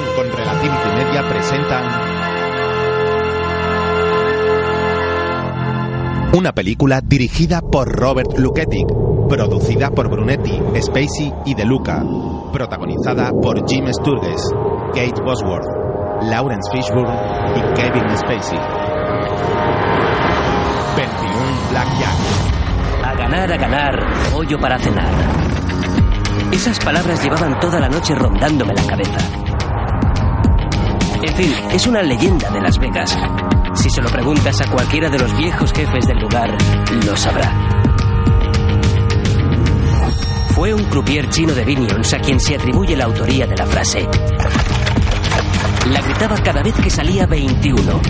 con Relativity Media presentan una película dirigida por Robert Luketic, producida por Brunetti, Spacey y De Luca, protagonizada por Jim Sturges, Kate Bosworth, Lawrence Fishburne y Kevin Spacey. 21 Blackjack. A ganar, a ganar, pollo para cenar. Esas palabras llevaban toda la noche rondándome la cabeza. En fin, es una leyenda de Las Vegas. Si se lo preguntas a cualquiera de los viejos jefes del lugar, lo sabrá. Fue un croupier chino de Vinions a quien se atribuye la autoría de la frase. La gritaba cada vez que salía 21.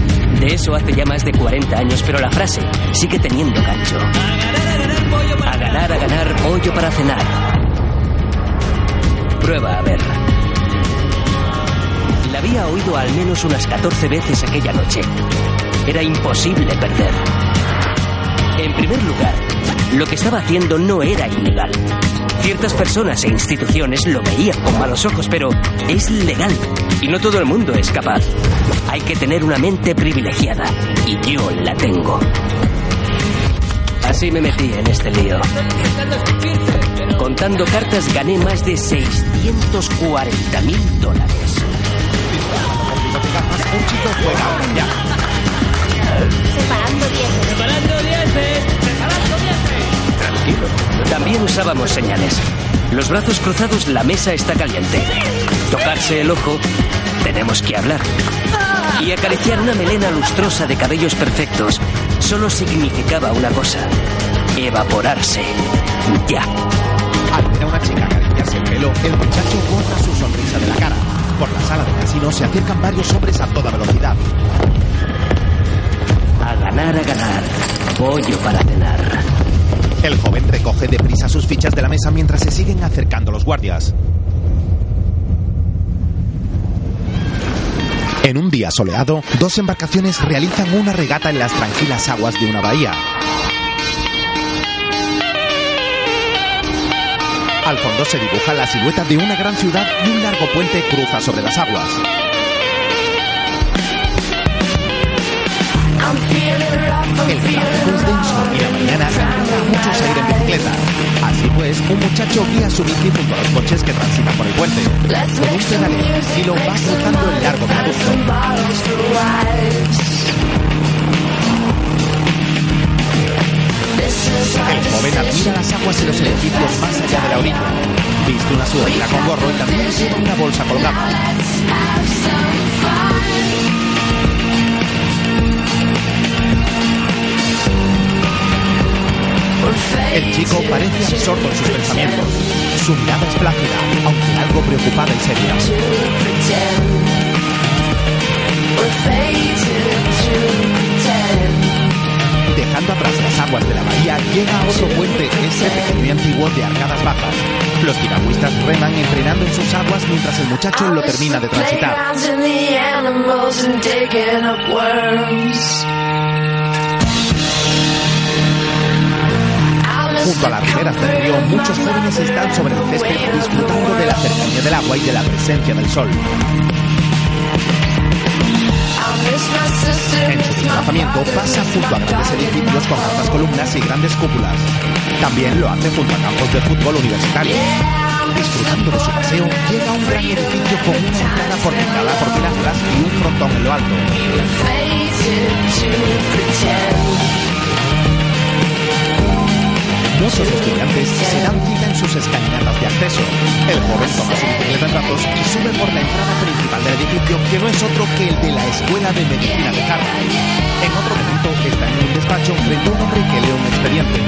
De eso hace ya más de 40 años, pero la frase sigue teniendo gancho. A ganar, a ganar, pollo para cenar. Prueba a ver. Había oído al menos unas 14 veces aquella noche. Era imposible perder. En primer lugar, lo que estaba haciendo no era ilegal. Ciertas personas e instituciones lo veían con malos ojos, pero es legal. Y no todo el mundo es capaz. Hay que tener una mente privilegiada. Y yo la tengo. Así me metí en este lío. Contando cartas gané más de 640 mil dólares. Un chico juega a Blackjack. Separando dieces. Separando dieces. Separando dieces. Tranquilo. También usábamos señales. Los brazos cruzados, la mesa está caliente. Tocarse el ojo, tenemos que hablar. Y acariciar una melena lustrosa de cabellos perfectos solo significaba una cosa: evaporarse. Ya. Al ver a una chica acariciarse el pelo, el muchacho corta su sonrisa de la cara. Por la sala de casino se acercan varios hombres a toda velocidad. A ganar, a ganar. Pollo para cenar. El joven recoge deprisa sus fichas de la mesa mientras se siguen acercando los guardias. En un día soleado, dos embarcaciones realizan una regata en las tranquilas aguas de una bahía. Al fondo se dibuja la silueta de una gran ciudad y un largo puente cruza sobre las aguas. El tráfico es denso y la mañana anima a muchos a en bicicleta. Así pues, un muchacho guía su bici junto a los coches que transitan por el puente. Con un pedaleo tranquilo va cruzando el largo viaducto. El joven admira las aguas y los edificios más allá de la orilla. Viste una sudadera con gorro y también una bolsa colgada. El chico parece absorto en sus pensamientos. Su mirada es plácida, aunque algo preocupada y seria. Llega a otro puente, ese pequeño y antiguo de arcadas bajas. Los piragüistas reman entrenando en sus aguas mientras el muchacho lo termina de transitar. Junto a las riberas del río, muchos jóvenes están sobre el césped disfrutando de la cercanía del agua y de la presencia del sol. En su desplazamiento pasa junto a grandes edificios con altas columnas y grandes cúpulas. También lo hace junto a campos de fútbol universitario. Disfrutando de su paseo, llega a un gran edificio con una entrada porticada por pilastras y un frontón en lo alto. Muchos estudiantes se dan cita en sus escalinatas de acceso. El joven toma su bicicleta en brazos y sube por la entrada principal del edificio, que no es otro que el de la Escuela de Medicina de Harvard. En otro momento está en un despacho frente a un hombre que lee un expediente.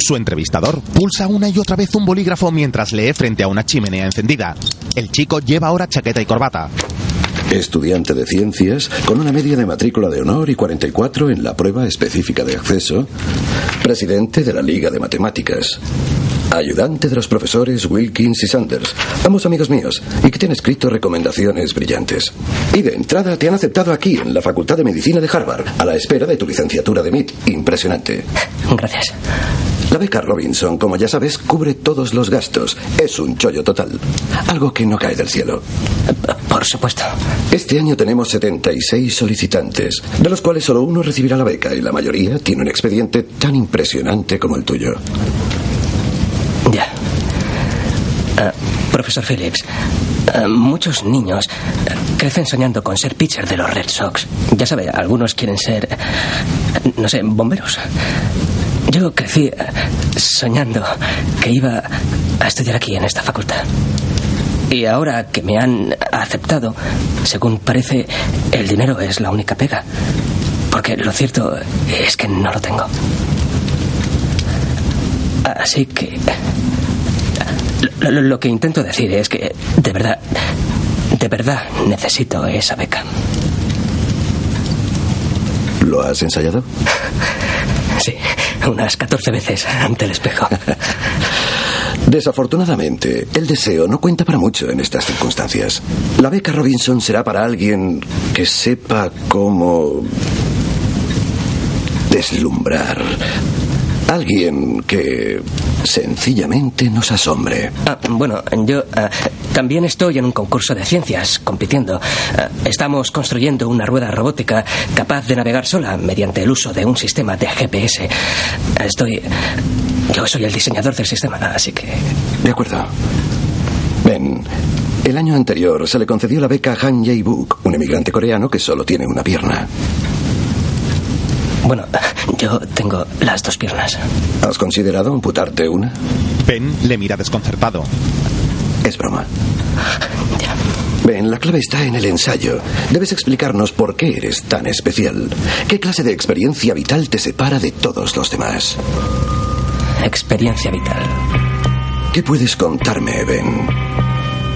Su entrevistador pulsa una y otra vez un bolígrafo mientras lee frente a una chimenea encendida. El chico lleva ahora chaqueta y corbata. Estudiante de ciencias, con una media de matrícula de honor y 44 en la prueba específica de acceso. Presidente de la Liga de Matemáticas. Ayudante de los profesores Wilkins y Sanders, ambos amigos míos, y que te han escrito recomendaciones brillantes. Y de entrada te han aceptado aquí, en la Facultad de Medicina de Harvard, a la espera de tu licenciatura de MIT. Impresionante. Gracias. La beca Robinson, como ya sabes, cubre todos los gastos. Es un chollo total. Algo que no cae del cielo. Por supuesto. Este año tenemos 76 solicitantes, de los cuales solo uno recibirá la beca y la mayoría tiene un expediente tan impresionante como el tuyo. Profesor Phillips, eh, muchos niños eh, crecen soñando con ser pitcher de los Red Sox. Ya sabe, algunos quieren ser, eh, no sé, bomberos. Yo crecí soñando que iba a estudiar aquí en esta facultad. Y ahora que me han aceptado, según parece, el dinero es la única pega. Porque lo cierto es que no lo tengo. Así que... Lo, lo- lo que intento decir es que, de verdad, de verdad necesito esa beca. ¿Lo has ensayado? Sí, unas 14 veces ante el espejo. Desafortunadamente, el deseo no cuenta para mucho en estas circunstancias. La beca Robinson será para alguien que sepa cómo deslumbrar. Alguien que sencillamente nos asombre. Ah, bueno, yo ah, también estoy en un concurso de ciencias, compitiendo. Ah, estamos construyendo una rueda robótica capaz de navegar sola mediante el uso de un sistema de GPS. Estoy... Yo soy el diseñador del sistema, así que... De acuerdo. Ven, el año anterior se le concedió la beca a Han Jae-buk, un emigrante coreano que solo tiene una pierna. Bueno, yo tengo las dos piernas. ¿Has considerado amputarte una? Ben le mira desconcertado. Es broma. Ven, la clave está en el ensayo. Debes explicarnos por qué eres tan especial. ¿Qué clase de experiencia vital te separa de todos los demás? Experiencia vital. ¿Qué puedes contarme, Ben?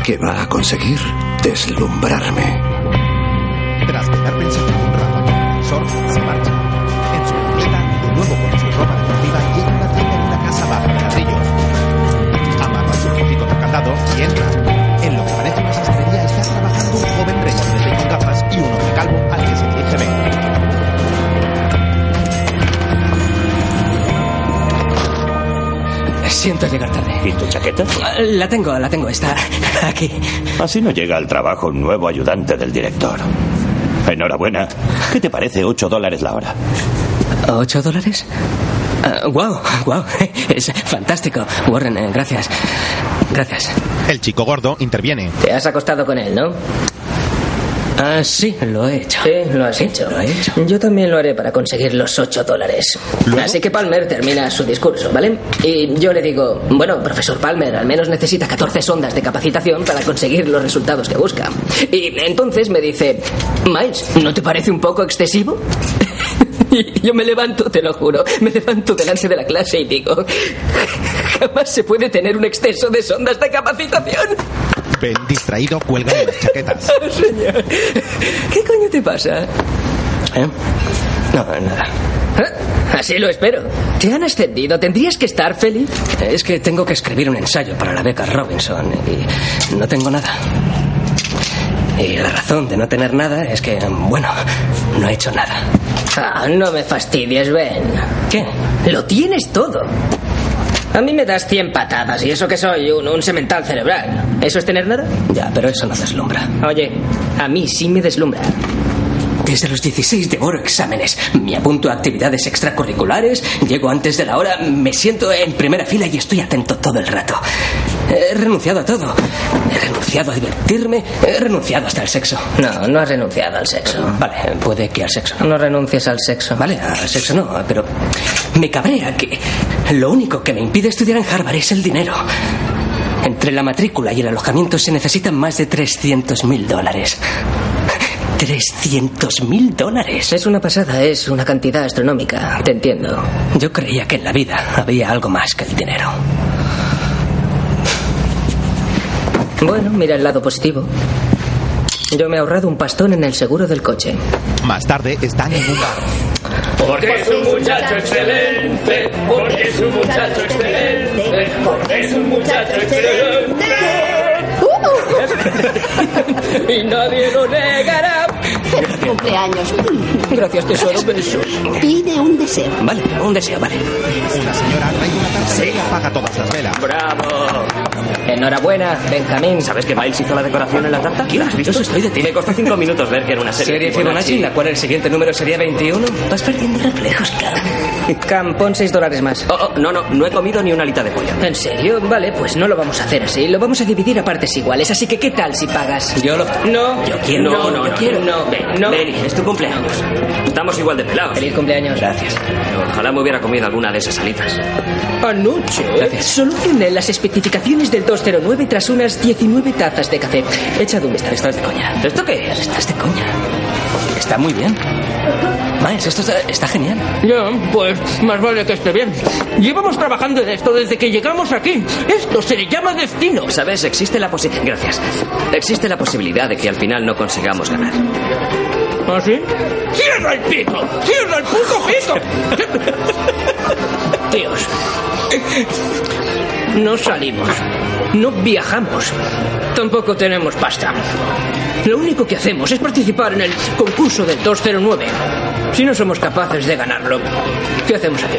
¿Qué va a conseguir deslumbrarme? Tras quedar pensativo un rato, el profesor se Siento llegar tarde. ¿Y tu chaqueta? Ah, La tengo, la tengo, está aquí. Así no llega al trabajo un nuevo ayudante del director. Enhorabuena. ¿Qué te parece 8 dólares la hora? ¿Ocho dólares? wow, wow, es fantástico. Warren, eh, gracias. Gracias. El chico gordo interviene. Te has acostado con él, ¿no? Ah, sí, lo he hecho. Sí, lo has hecho. lo he hecho. Yo también lo haré para conseguir los 8 dólares. ¿Luego? Así que Palmer termina su discurso, ¿vale? Y yo le digo, bueno, profesor Palmer, al menos necesita 14 sondas de capacitación para conseguir los resultados que busca. Y entonces me dice, Miles, ¿no te parece un poco excesivo? Y yo me levanto, te lo juro, me levanto delante de la clase y digo, jamás se puede tener un exceso de sondas de capacitación. Ben, distraído, cuelga unas chaquetas. Señor, ¿qué coño te pasa? ¿Eh? No, nada. Ah, Así lo espero. Te han ascendido. ¿Tendrías que estar feliz? Es que tengo que escribir un ensayo para la beca Robinson y no tengo nada. Y la razón de no tener nada es que, bueno, no he hecho nada. Ah, no me fastidies, Ben. ¿Qué? Lo tienes todo. A mí me das 100 patadas y eso que soy un, un semental cerebral. ¿Eso es tener nada? Ya, pero eso no deslumbra. Oye, a mí sí me deslumbra. Desde los 16 devoro exámenes. Me apunto a actividades extracurriculares, llego antes de la hora, me siento en primera fila y estoy atento todo el rato. He renunciado a todo. He renunciado a divertirme, he renunciado hasta al sexo. No, no has renunciado al sexo. Vale, puede que al sexo. No renuncies al sexo. Vale, al sexo no, pero me cabrea que lo único que me impide estudiar en Harvard es el dinero. Entre la matrícula y el alojamiento se necesitan más de 300 mil dólares. 300 mil dólares. Es una pasada, es una cantidad astronómica. Te entiendo. Yo creía que en la vida había algo más que el dinero. Bueno, mira el lado positivo. Yo me he ahorrado un pastón en el seguro del coche. Más tarde están en un bar. Porque es un muchacho excelente. Porque es un muchacho excelente. Porque es un muchacho excelente. Y nadie lo negará. Feliz cumpleaños. Gracias, tesoro. Besos. Pide un deseo. Vale, un deseo, vale. Una señora trae una tarta y apaga todas las velas. ¡Bravo! Enhorabuena, Benjamín. ¿Sabes que Miles hizo la decoración en la tarta? ¿Qué has visto? estoy de ti. Me costó cinco minutos ver que era una serie. Serie Fibonacci, sí. la cual el siguiente número sería 21. Vas perdiendo reflejos, Cam. Cam, pon 6 dólares más. Oh, oh, no, no, no he comido ni una alita de pollo. ¿En serio? Vale, pues no lo vamos a hacer así. Lo vamos a dividir a partes iguales. Así que, ¿qué tal si pagas? Yo lo... No. Yo quiero... No, no, yo quiero. No, ven, No. Benny, es tu cumpleaños. Estamos igual de pelados. Feliz cumpleaños. Gracias. Ojalá me hubiera comido alguna de esas alitas. Anoche Gracias. solucioné las especificaciones del 209 tras unas 19 tazas de café. Echad un vistazo. Estás de coña. ¿Esto qué es? Estás de coña. Está muy bien. Miles, esto está, está genial. Ya, pues más vale que esté bien. Llevamos trabajando en esto desde que llegamos aquí. Esto se le llama destino. ¿Sabes? Existe la posibilidad... Gracias. Existe la posibilidad de que al final no consigamos ganar. ¿Ah, sí? ¡Cierra el pito! ¡Cierra el puto pito! Tíos. No salimos. No viajamos. Tampoco tenemos pasta. Lo único que hacemos es participar en el concurso del 209. Si no somos capaces de ganarlo, ¿qué hacemos aquí?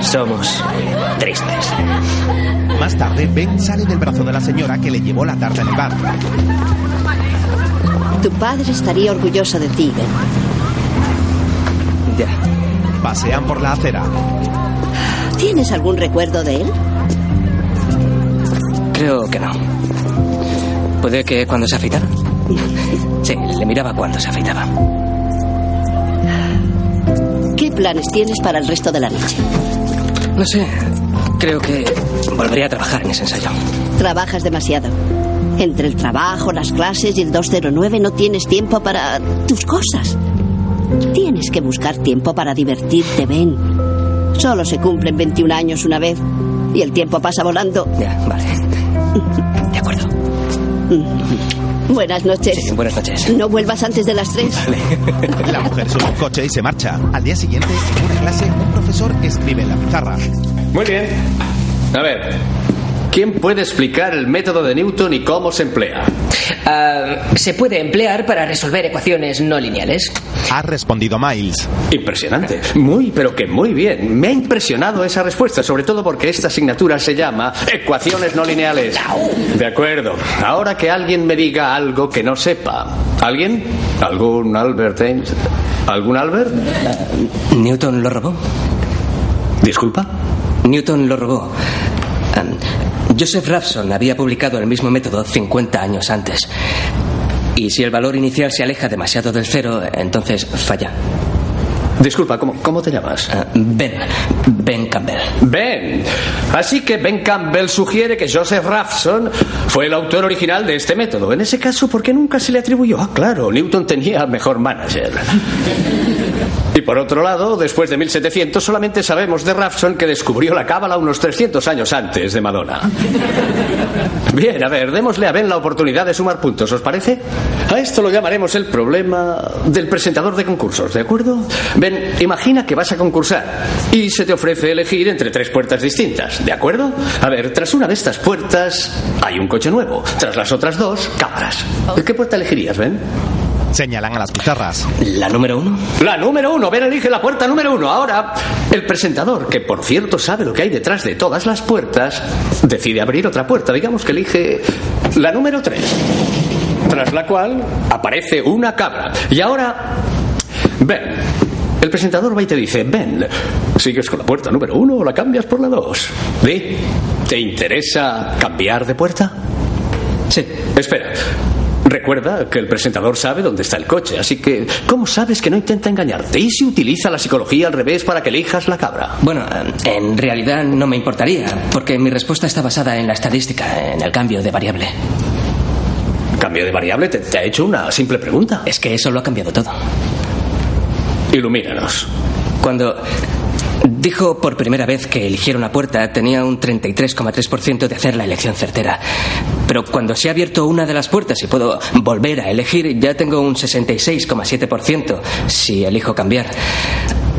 Somos tristes. Más tarde, Ben sale del brazo de la señora que le llevó la tarta en el bar. Tu padre estaría orgulloso de ti, Ben. Ya. Pasean por la acera. ¿Tienes algún recuerdo de él? Creo que no. ¿Puede que cuando se afeitaba? Sí, le miraba cuando se afeitaba. ¿Qué planes tienes para el resto de la noche? No sé. Creo que volvería a trabajar en ese ensayo. Trabajas demasiado. Entre el trabajo, las clases y el 209 no tienes tiempo para tus cosas. Tienes que buscar tiempo para divertirte, Ben. Solo se cumplen 21 años una vez y el tiempo pasa volando. Ya, vale. De acuerdo. Buenas noches. Sí, buenas noches. No vuelvas antes de las 3. La mujer sube a un coche y se marcha. Al día siguiente, en una clase, un profesor escribe en la pizarra. Muy bien. A ver, ¿quién puede explicar el método de Newton y cómo se emplea? Ah, se puede emplear para resolver ecuaciones no lineales. Ha respondido Miles. Impresionante. Muy, pero que muy bien. Me ha impresionado esa respuesta, sobre todo porque esta asignatura se llama Ecuaciones no lineales. De acuerdo. Ahora que alguien me diga algo que no sepa. ¿Alguien? ¿Algún Albert Einstein? ¿Algún Albert? ¿Newton lo robó? Disculpa. Newton lo robó. Am, Joseph Raphson había publicado el mismo método 50 años antes. Y si el valor inicial se aleja demasiado del cero, entonces falla. Disculpa, ¿cómo, cómo te llamas? Ah, ben. Ben Campbell. Ben. Así que Ben Campbell sugiere que Joseph Raphson fue el autor original de este método. En ese caso, ¿por qué nunca se le atribuyó? Ah, claro, Newton tenía mejor manager. Y por otro lado, después de 1700 solamente sabemos de Raphson que descubrió la cábala unos 300 años antes de Madonna. Bien, a ver, démosle a Ben la oportunidad de sumar puntos, ¿os parece? A esto lo llamaremos el problema del presentador de concursos, ¿de acuerdo? Ben, imagina que vas a concursar y se te ofrece elegir entre tres puertas distintas, ¿de acuerdo? A ver, tras una de estas puertas hay un coche nuevo, tras las otras dos, cámaras. ¿Qué puerta elegirías, Ben? Señalan a las pizarras. ¿La número uno? La número uno, Ben elige la puerta número uno. Ahora, el presentador, que por cierto sabe lo que hay detrás de todas las puertas, decide abrir otra puerta. Digamos que elige la número tres. Tras la cual aparece una cabra. Y ahora, Ben. El presentador va y te dice, Ben, ¿sigues con la puerta número uno o la cambias por la dos? Di, ¿te interesa cambiar de puerta? Sí. Espera. Recuerda que el presentador sabe dónde está el coche, así que ¿cómo sabes que no intenta engañarte? ¿Y si utiliza la psicología al revés para que elijas la cabra? Bueno, en realidad no me importaría, porque mi respuesta está basada en la estadística, en el cambio de variable. Cambio de variable, te, te ha hecho una simple pregunta. Es que eso lo ha cambiado todo. Ilumínanos. Cuando Dijo por primera vez que eligiera una puerta tenía un 33,3% de hacer la elección certera. Pero cuando se ha abierto una de las puertas y puedo volver a elegir, ya tengo un 66,7% si elijo cambiar.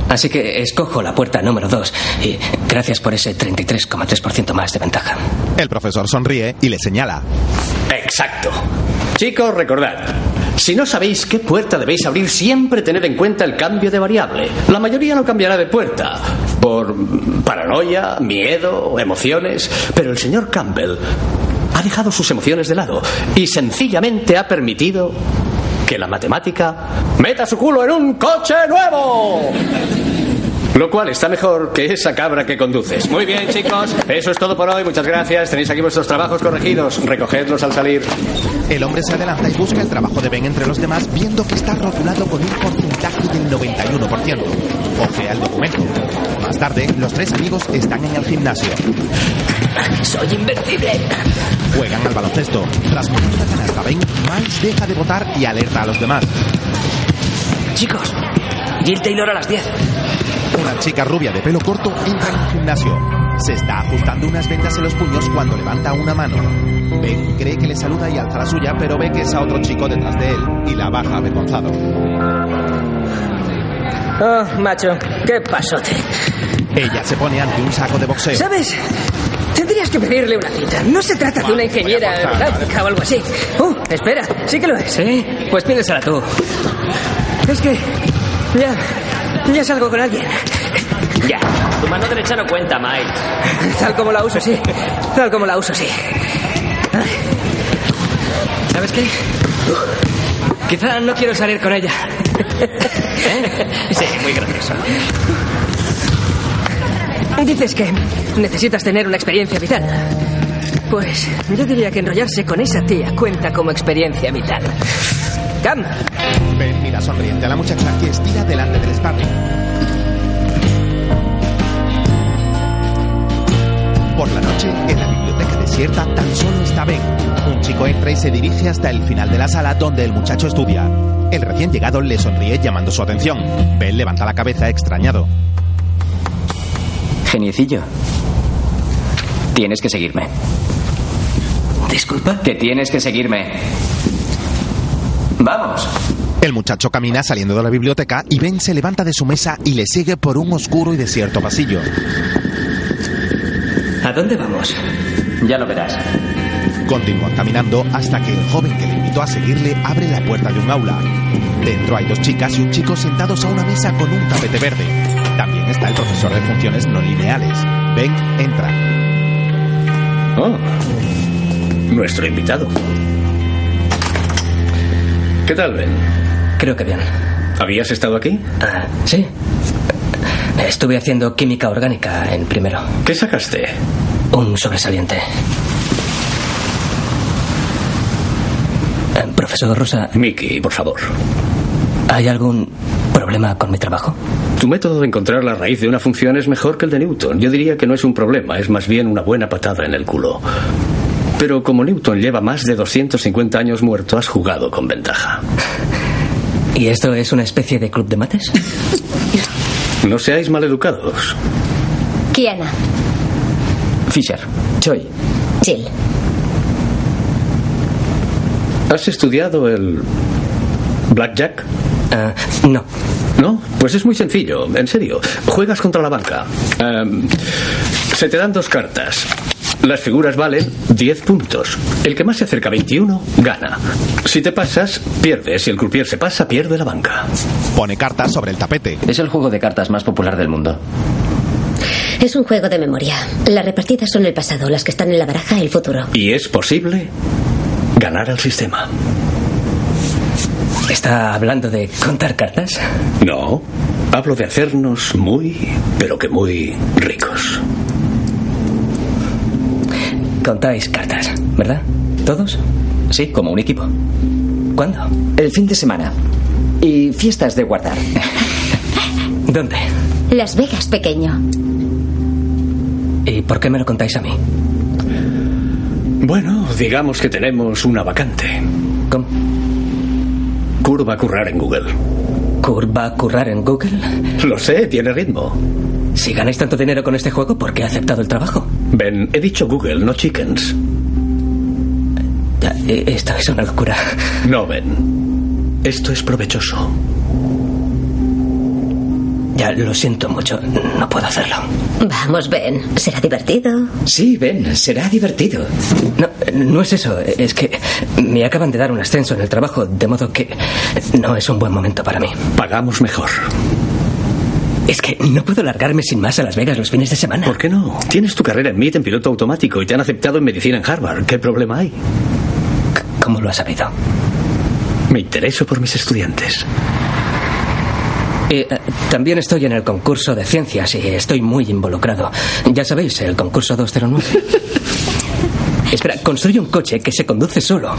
Así que escojo la puerta número 2 y gracias por ese 33,3% más de ventaja. El profesor sonríe y le señala. Exacto. Chicos, recordad. Si no sabéis qué puerta debéis abrir, siempre tened en cuenta el cambio de variable. La mayoría no cambiará de puerta por paranoia, miedo emociones, pero el señor Campbell ha dejado sus emociones de lado y sencillamente ha permitido que la matemática meta su culo en un coche nuevo. Lo cual está mejor que esa cabra que conduces. Muy bien, chicos. Eso es todo por hoy. Muchas gracias. Tenéis aquí vuestros trabajos corregidos. Recogedlos al salir. El hombre se adelanta y busca el trabajo de Ben entre los demás, viendo que está rotulado con un porcentaje del 91%. Ojea el documento. Más tarde, los tres amigos están en el gimnasio. Soy invencible. Juegan al baloncesto. Tras poner una canasta Ben, Miles deja de votar y alerta a los demás. Chicos, Jill Taylor a las 10. Una chica rubia de pelo corto entra en el gimnasio. Se está ajustando unas vendas en los puños cuando levanta una mano. Ben cree que le saluda y alza la suya, pero ve que es a otro chico detrás de él y la baja avergonzado. Oh, macho, qué pasote. Ella se pone ante un saco de boxeo. ¿Sabes? Tendrías que pedirle una cita. No se trata de una ingeniera aeronáutica o algo así. Uh, espera, sí que lo es. ¿Sí? Pues pídesela tú. Es que ya, ya salgo con alguien. Ya. Tu mano derecha no cuenta, Mike. Tal como la uso, sí. Tal como la uso, sí. ¿Sabes qué? Quizá no quiero salir con ella. ¿Eh? Sí, muy gracioso. Dices que necesitas tener una experiencia vital. Pues yo diría que enrollarse con esa tía cuenta como experiencia vital. Ben mira sonriente a la muchacha que estira delante del sparring. Por la noche, en la biblioteca desierta, tan solo está Ben. Un chico entra y se dirige hasta el final de la sala donde el muchacho estudia. El recién llegado le sonríe llamando su atención. Ben levanta la cabeza extrañado. Geniecillo. Tienes que seguirme. Disculpa. Que tienes que seguirme. Vamos. El muchacho camina saliendo de la biblioteca y Ben se levanta de su mesa y le sigue por un oscuro y desierto pasillo. ¿A dónde vamos? Ya lo verás. Continúan caminando hasta que el joven que le invitó a seguirle abre la puerta de un aula. Dentro hay dos chicas y un chico sentados a una mesa con un tapete verde. También está el profesor de funciones no lineales. Ben entra. Oh, nuestro invitado. ¿Qué tal, Ben? Creo que bien. ¿Habías estado aquí? Ah, sí. Estuve haciendo química orgánica en primero. ¿Qué sacaste? Un sobresaliente. Eh, profesor Rosa, Mickey, por favor. ¿hay algún problema con mi trabajo? Tu método de encontrar la raíz de una función es mejor que el de Newton. Yo diría que no es un problema, es más bien una buena patada en el culo. Pero como Newton lleva más de 250 años muerto, has jugado con ventaja. ¿Y esto es una especie de club de mates? No seáis maleducados. Kiana. Fisher. Choi. Jill. ¿Has estudiado el blackjack? Ah, no. ¿No? Pues es muy sencillo, en serio. Juegas contra la banca. Em, se te dan dos cartas. Las figuras valen 10 puntos. El que más se acerca a 21 gana. Si te pasas, pierdes. Si el croupier se pasa, pierde la banca. Pone cartas sobre el tapete. Es el juego de cartas más popular del mundo. Es un juego de memoria. Las repartidas son el pasado, las que están en la baraja el futuro. Y es posible ganar al sistema. ¿Está hablando de contar cartas? No, hablo de hacernos muy, pero que muy ricos. Contáis cartas, ¿verdad? ¿Todos? Sí, como un equipo. ¿Cuándo? El fin de semana. Y fiestas de guardar. ¿Dónde? Las Vegas, pequeño. ¿Y por qué me lo contáis a mí? Bueno, digamos que tenemos una vacante. ¿Cómo? Curva a currar en Google. ¿Kurt va a currar en Google? Lo sé, tiene ritmo. Si ganáis tanto dinero con este juego, ¿por qué he aceptado el trabajo? Ben, he dicho Google, no chickens. Ya, eh, esto es una locura. No, Ben. Esto es provechoso. Ya, lo siento mucho. No puedo hacerlo. Vamos, Ben. ¿Será divertido? Sí, ven, será divertido. No, no es eso. Es que me acaban de dar un ascenso en el trabajo, de modo que no es un buen momento para mí. Pagamos mejor. Es que no puedo largarme sin más a Las Vegas los fines de semana. ¿Por qué no? Tienes tu carrera en MIT en piloto automático y te han aceptado en medicina en Harvard. ¿Qué problema hay? ¿Cómo lo has sabido? Me intereso por mis estudiantes. Eh, eh, también estoy en el concurso de ciencias y estoy muy involucrado. Ya sabéis, el concurso 209. Espera, construyo un coche que se conduce solo.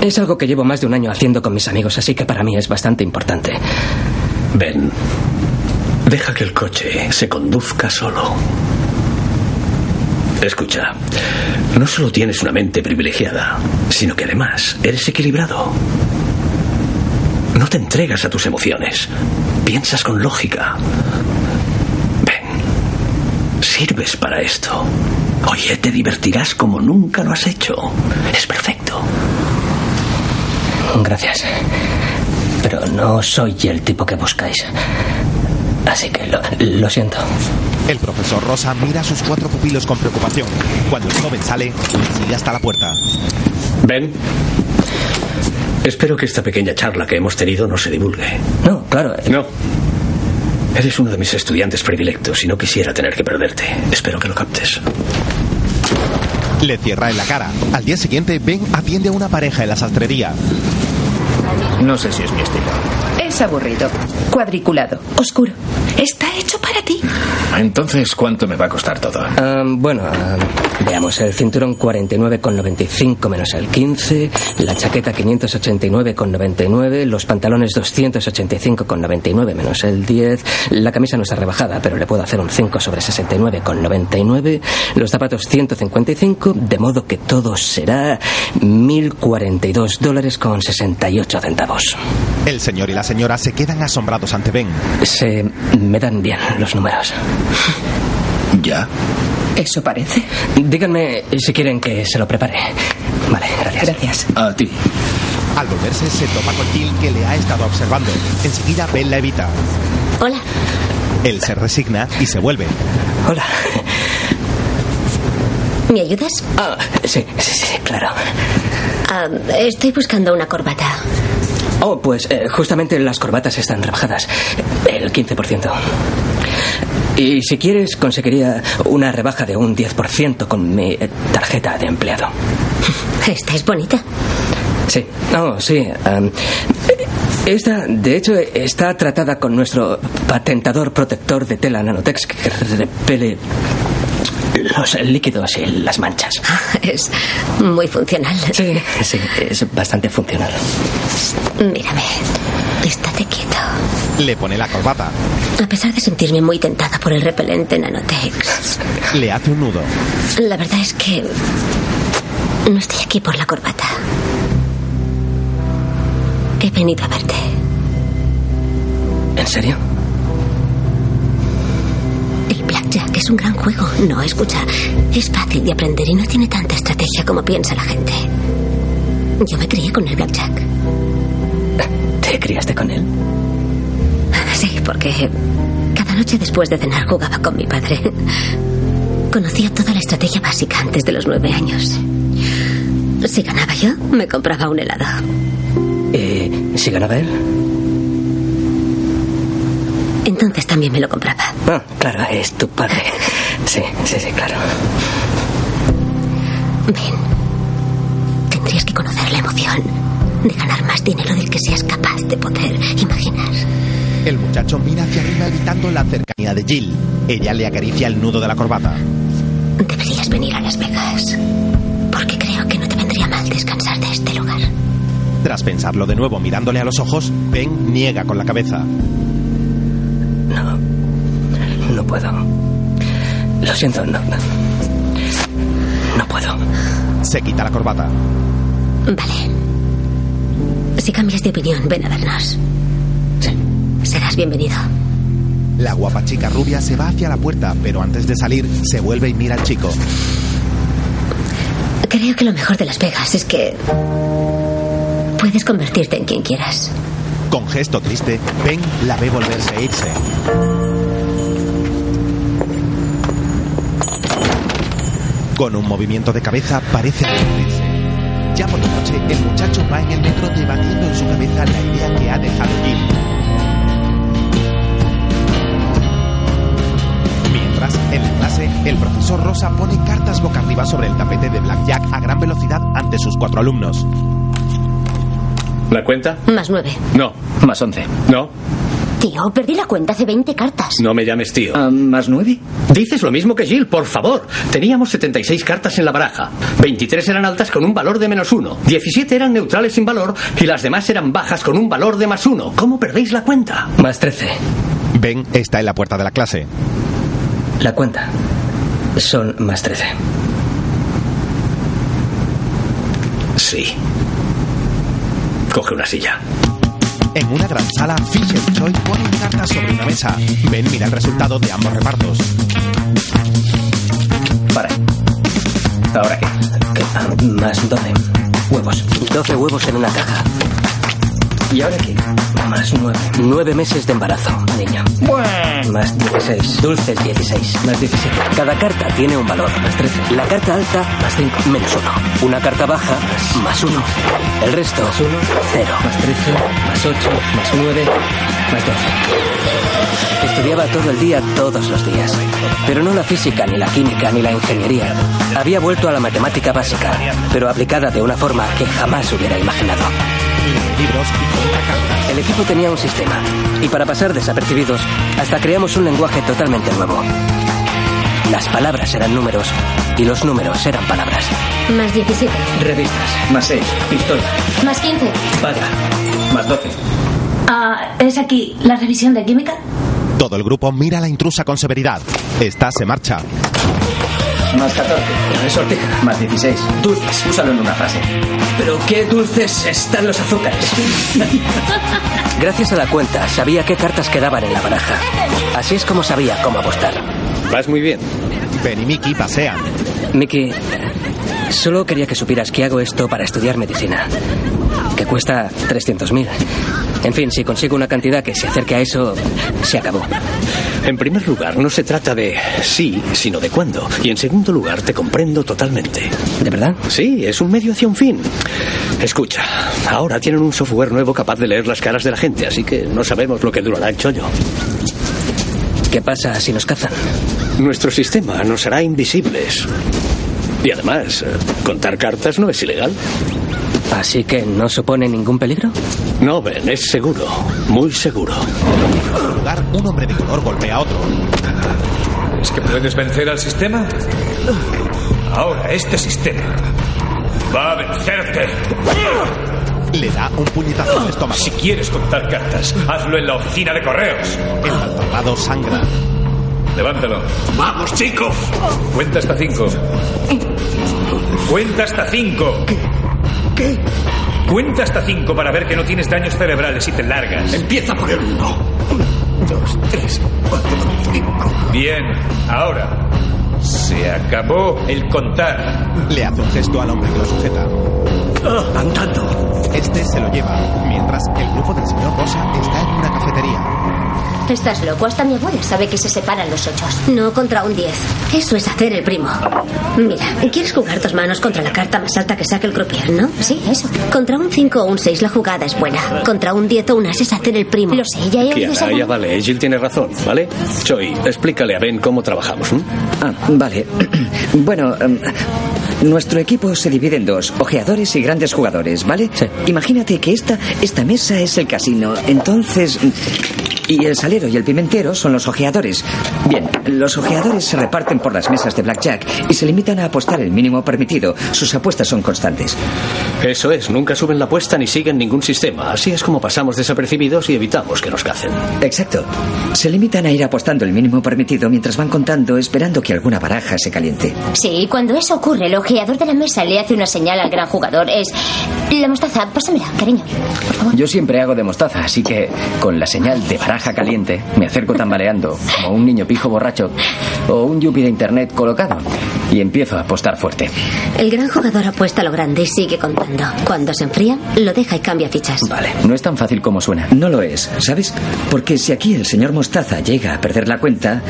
Es algo que llevo más de un año haciendo con mis amigos, así que para mí es bastante importante. Ben, deja que el coche se conduzca solo. Escucha, no solo tienes una mente privilegiada, sino que además eres equilibrado. No te entregas a tus emociones. Piensas con lógica. Ven, sirves para esto. Oye, te divertirás como nunca lo has hecho. Es perfecto. Gracias. Pero no soy el tipo que buscáis. Así que lo, lo siento. El profesor Rosa mira a sus cuatro pupilos con preocupación. Cuando el joven sale, sigue hasta la puerta. Ben, espero que esta pequeña charla que hemos tenido no se divulgue. No, claro. No. Eres uno de mis estudiantes predilectos y no quisiera tener que perderte. Espero que lo captes. Le cierra en la cara. Al día siguiente, Ben atiende a una pareja en la sastrería. No sé si es mi estilo. Es aburrido, cuadriculado, oscuro. Está hecho para ti. Entonces, ¿cuánto me va a costar todo? Bueno, veamos, el cinturón 49,95 menos el 15, la chaqueta 589,99, los pantalones 285,99 menos el 10, la camisa no está rebajada, pero le puedo hacer un 5 sobre 69,99, los zapatos 155, de modo que todo será 1.042 dólares con 68 centavos. El señor y la señora se quedan asombrados ante Ben. Se me dan bien los números. ¿Ya? Eso parece. Díganme si quieren que se lo prepare. Vale, gracias. Gracias. A ti. Al volverse, se topa con Jill, que le ha estado observando. Enseguida, Ben la evita. Hola. Él se resigna y se vuelve. Hola. ¿Me ayudas? Ah, sí, sí, sí, claro. Ah, estoy buscando una corbata. Oh, pues eh, justamente las corbatas están rebajadas. El 15%. Y si quieres, conseguiría una rebaja de un 10% con mi tarjeta de empleado. Esta es bonita. Sí. Oh, sí. esta, de hecho, está tratada con nuestro patentador protector de tela Nanotex que repele los líquidos y las manchas. Es muy funcional. Sí, sí, es bastante funcional. Mírame. Estate quieto. Le pone la corbata. A pesar de sentirme muy tentada por el repelente Nanotex, Le hace un nudo. la verdad es que no estoy aquí por la corbata. He venido a verte. ¿En serio? El blackjack es un gran juego. No, escucha, es fácil de aprender y no tiene tanta estrategia como piensa la gente. Yo me crié con el blackjack. ¿Te criaste con él? Porque cada noche después de cenar jugaba con mi padre. Conocía toda la estrategia básica antes de los nueve años. Si ganaba yo, me compraba un helado. ¿Y si ganaba él? Entonces también me lo compraba. Ah, claro, es tu padre. Sí, sí, sí, claro. Ven. Tendrías que conocer la emoción de ganar más dinero del que seas capaz de poder imaginar. El muchacho mira hacia arriba evitando la cercanía de Jill. Ella le acaricia el nudo de la corbata. Deberías venir a Las Vegas. Porque creo que no te vendría mal descansar de este lugar. Tras pensarlo de nuevo mirándole a los ojos, Ben niega con la cabeza. No. No puedo. Lo siento, no. No, no puedo. Se quita la corbata. Vale. Si cambias de opinión, ven a vernos. Serás bienvenido. La guapa chica rubia se va hacia la puerta, pero antes de salir se vuelve y mira al chico. Creo que lo mejor de Las Vegas es que puedes convertirte en quien quieras. Con gesto triste, Ben la ve volverse e irse. Con un movimiento de cabeza parece arrepentirse. Ya por la noche, el muchacho va en el metro debatiendo en su cabeza la idea que ha dejado Jill. Mientras, en la clase, el profesor Rosa pone cartas boca arriba sobre el tapete de Blackjack a gran velocidad ante sus cuatro alumnos. ¿La cuenta? Más nueve. No. Más 11. No. Tío, perdí la cuenta hace 20 cartas. No me llames tío. ¿Más 9? Dices lo mismo que Jill, por favor. Teníamos 76 cartas en la baraja. 23 eran altas con un valor de menos uno. 17 eran neutrales sin valor y las demás eran bajas con un valor de más uno. ¿Cómo perdéis la cuenta? Más 13. Ben está en la puerta de la clase. La cuenta. Son más 13. Sí. Coge una silla. En una gran sala, Fisher y Choi ponen cartas sobre una mesa. Ben mira el resultado de ambos repartos. Para. ¿Ahora qué? Ah, Más 12. Huevos. 12 huevos en una caja. ¿Y ahora qué? Más 9. 9 meses de embarazo, niño. Más 16. Dulces 16. Más 17. Cada carta tiene un valor. Más 13. La carta alta, más 5. Menos 1. Una carta baja, más 1. El resto, más 1. 0. Más 13. Más 8. Más 9. Más 12. Estudiaba todo el día, todos los días. Pero no la física, ni la química, ni la ingeniería. Había vuelto a la matemática básica, pero aplicada de una forma que jamás hubiera imaginado. Libros y. El equipo tenía un sistema, y para pasar desapercibidos, hasta creamos un lenguaje totalmente nuevo. Las palabras eran números, y los números eran palabras. Más 17. Revistas. Más 6. Pistola. Más 15. Paga. Más 12. Ah, ¿Es aquí la revisión de química? Todo el grupo mira a la intrusa con severidad. Esta se marcha. Más 14. Sortija. Más 16. Dulces. Úsalo en una frase. Pero qué dulces están los azúcares. Gracias a la cuenta, sabía qué cartas quedaban en la baraja. Así es como sabía cómo apostar. Vas muy bien. Ben y Mickey pasean. Mickey, solo quería que supieras que hago esto para estudiar medicina. Que cuesta 300.000. En fin, si consigo una cantidad que se acerque a eso, se acabó. En primer lugar, no se trata de sí, sino de cuándo. Y en segundo lugar, te comprendo totalmente. ¿De verdad? Sí, es un medio hacia un fin. Escucha, ahora tienen un software nuevo capaz de leer las caras de la gente, así que no sabemos lo que durará el chollo. ¿Qué pasa si nos cazan? Nuestro sistema nos hará invisibles. Y además, eh, contar cartas no es ilegal. ¿Así que no supone ningún peligro? No, Ben, es seguro. Muy seguro. En otro lugar, un hombre de color golpea a otro. ¿Es que puedes vencer al sistema? Ahora este sistema va a vencerte. Le da un puñetazo al estómago. Si quieres contar cartas, hazlo en la oficina de correos. El maltratado sangra. Levántalo. ¡Vamos, chicos! Cuenta hasta cinco. Cuenta hasta cinco. ¿Qué? Cuenta hasta cinco para ver que no tienes daños cerebrales y te largas. Empieza por el uno. Dos, tres, cuatro, cinco. Bien, ahora. Se acabó el contar. Le hace un gesto al hombre que lo sujeta. Andando. Este se lo lleva, mientras el grupo del señor Rosa está en una cafetería. Estás loco, hasta mi abuela sabe que se separan los ochos. No contra un 10. Eso es hacer el primo. Mira, ¿quieres jugar tus manos contra la carta más alta que saque el croupier, no? Sí, eso. Contra un 5 o un 6 la jugada es buena. Contra un 10 o un as es hacer el primo. Lo sé, ya he oído esa ya vale, Jill tiene razón, ¿vale? Choi, explícale a Ben cómo trabajamos. ¿m? Ah, vale. Bueno, em, nuestro equipo se divide en dos, ojeadores y grandes jugadores, ¿vale? Imagínate que esta, esta mesa es el casino. Entonces... Y el salero y el pimentero son los ojeadores. Bien, los ojeadores se reparten por las mesas de blackjack y se limitan a apostar el mínimo permitido. Sus apuestas son constantes. Eso es, nunca suben la apuesta ni siguen ningún sistema. Así es como pasamos desapercibidos y evitamos que nos cacen. Exacto. Se limitan a ir apostando el mínimo permitido mientras van contando, esperando que alguna baraja se caliente. Sí, cuando eso ocurre, el ojeador de la mesa le hace una señal al gran jugador. Es. La mostaza, pásamela, cariño. Yo siempre hago de mostaza, así que con la señal de baraja baraja caliente, me acerco tambaleando, como un niño pijo borracho o un yuppie de internet colocado, y empiezo a apostar fuerte. El gran jugador apuesta a lo grande y sigue contando. Cuando se enfría, lo deja y cambia fichas. Vale, no es tan fácil como suena. No lo es, ¿sabes? Porque si aquí el señor Mostaza llega a perder la cuenta,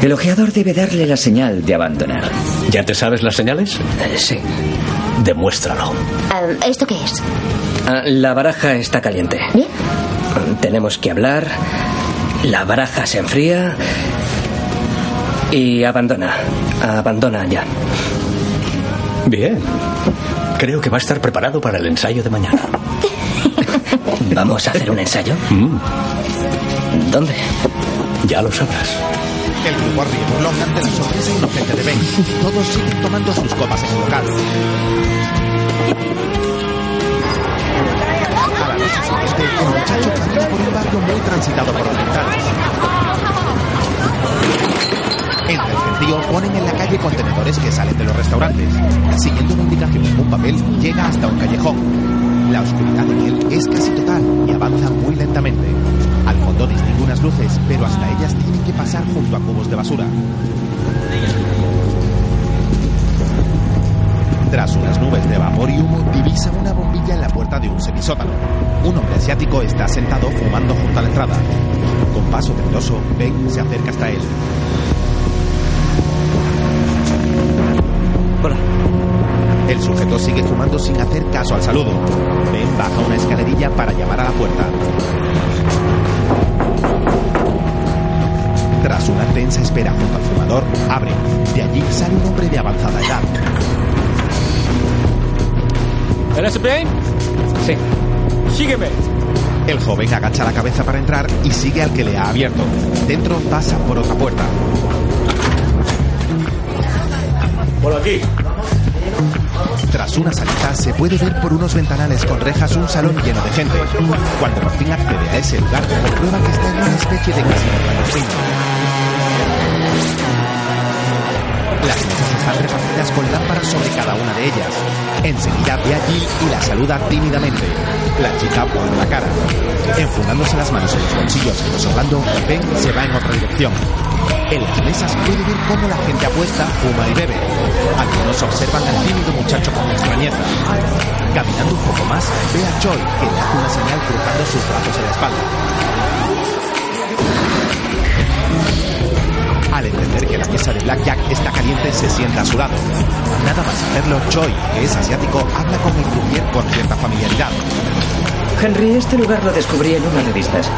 el ojeador debe darle la señal de abandonar. ¿Ya te sabes las señales? sí. Demuéstralo. Ah, ¿Esto qué es? Ah, La baraja está caliente. Bien. Tenemos que hablar. La baraja se enfría. Y abandona. Abandona ya. Bien. Creo que va a estar preparado para el ensayo de mañana. ¿Vamos a hacer un ensayo? Mm, ¿Dónde? ya lo sabrás. El grupo ríe burlón ante la sorpresa inocente de Ben. Todos siguen tomando sus copas en la noche siguiente, el muchacho camina por un barrio muy transitado por orientales. Entre el gentío ponen en la calle contenedores que salen de los restaurantes. Siguiendo una indicación en un papel, llega hasta un callejón. La oscuridad en él es casi total y avanza muy lentamente. Al fondo distingue unas luces, pero hasta ellas tienen que pasar junto a cubos de basura. Tras unas nubes de vapor y humo, divisa una bombilla en la puerta de un semisótano. Un hombre asiático está sentado fumando junto a la entrada. Con paso temeroso, Ben se acerca hasta él. Hola. El sujeto sigue fumando sin hacer caso al saludo. Ben baja una escalerilla para llamar a la puerta. Tras una tensa espera junto al fumador, abre. De allí sale un hombre de avanzada edad. ¿Eres Spain? Sí. Sígueme. El joven agacha la cabeza para entrar y sigue al que le ha abierto. Dentro pasa por otra puerta. Por aquí. Tras una salida se puede ver por unos ventanales con rejas un salón lleno de gente. Cuando por fin accede a ese lugar, comprueba que está en una especie de casino clandestino. Las mesas están repartidas con lámparas sobre cada una de ellas. Enseguida ve allí y la saluda tímidamente. La chica pone la cara. Enfundándose las manos en los bolsillos y observando, Ben se va en otra dirección. En las mesas puede ver cómo la gente apuesta, fuma y bebe. Algunos observan al tímido muchacho con extrañeza. Caminando un poco más, ve a Choi, que le hace una señal cruzando sus brazos en la espalda. Al entender que la mesa de Blackjack está caliente, se sienta a su lado. Nada más hacerlo, Choi, que es asiático, habla con el croupier con cierta familiaridad. Henry, este lugar lo descubrí en unas revistas.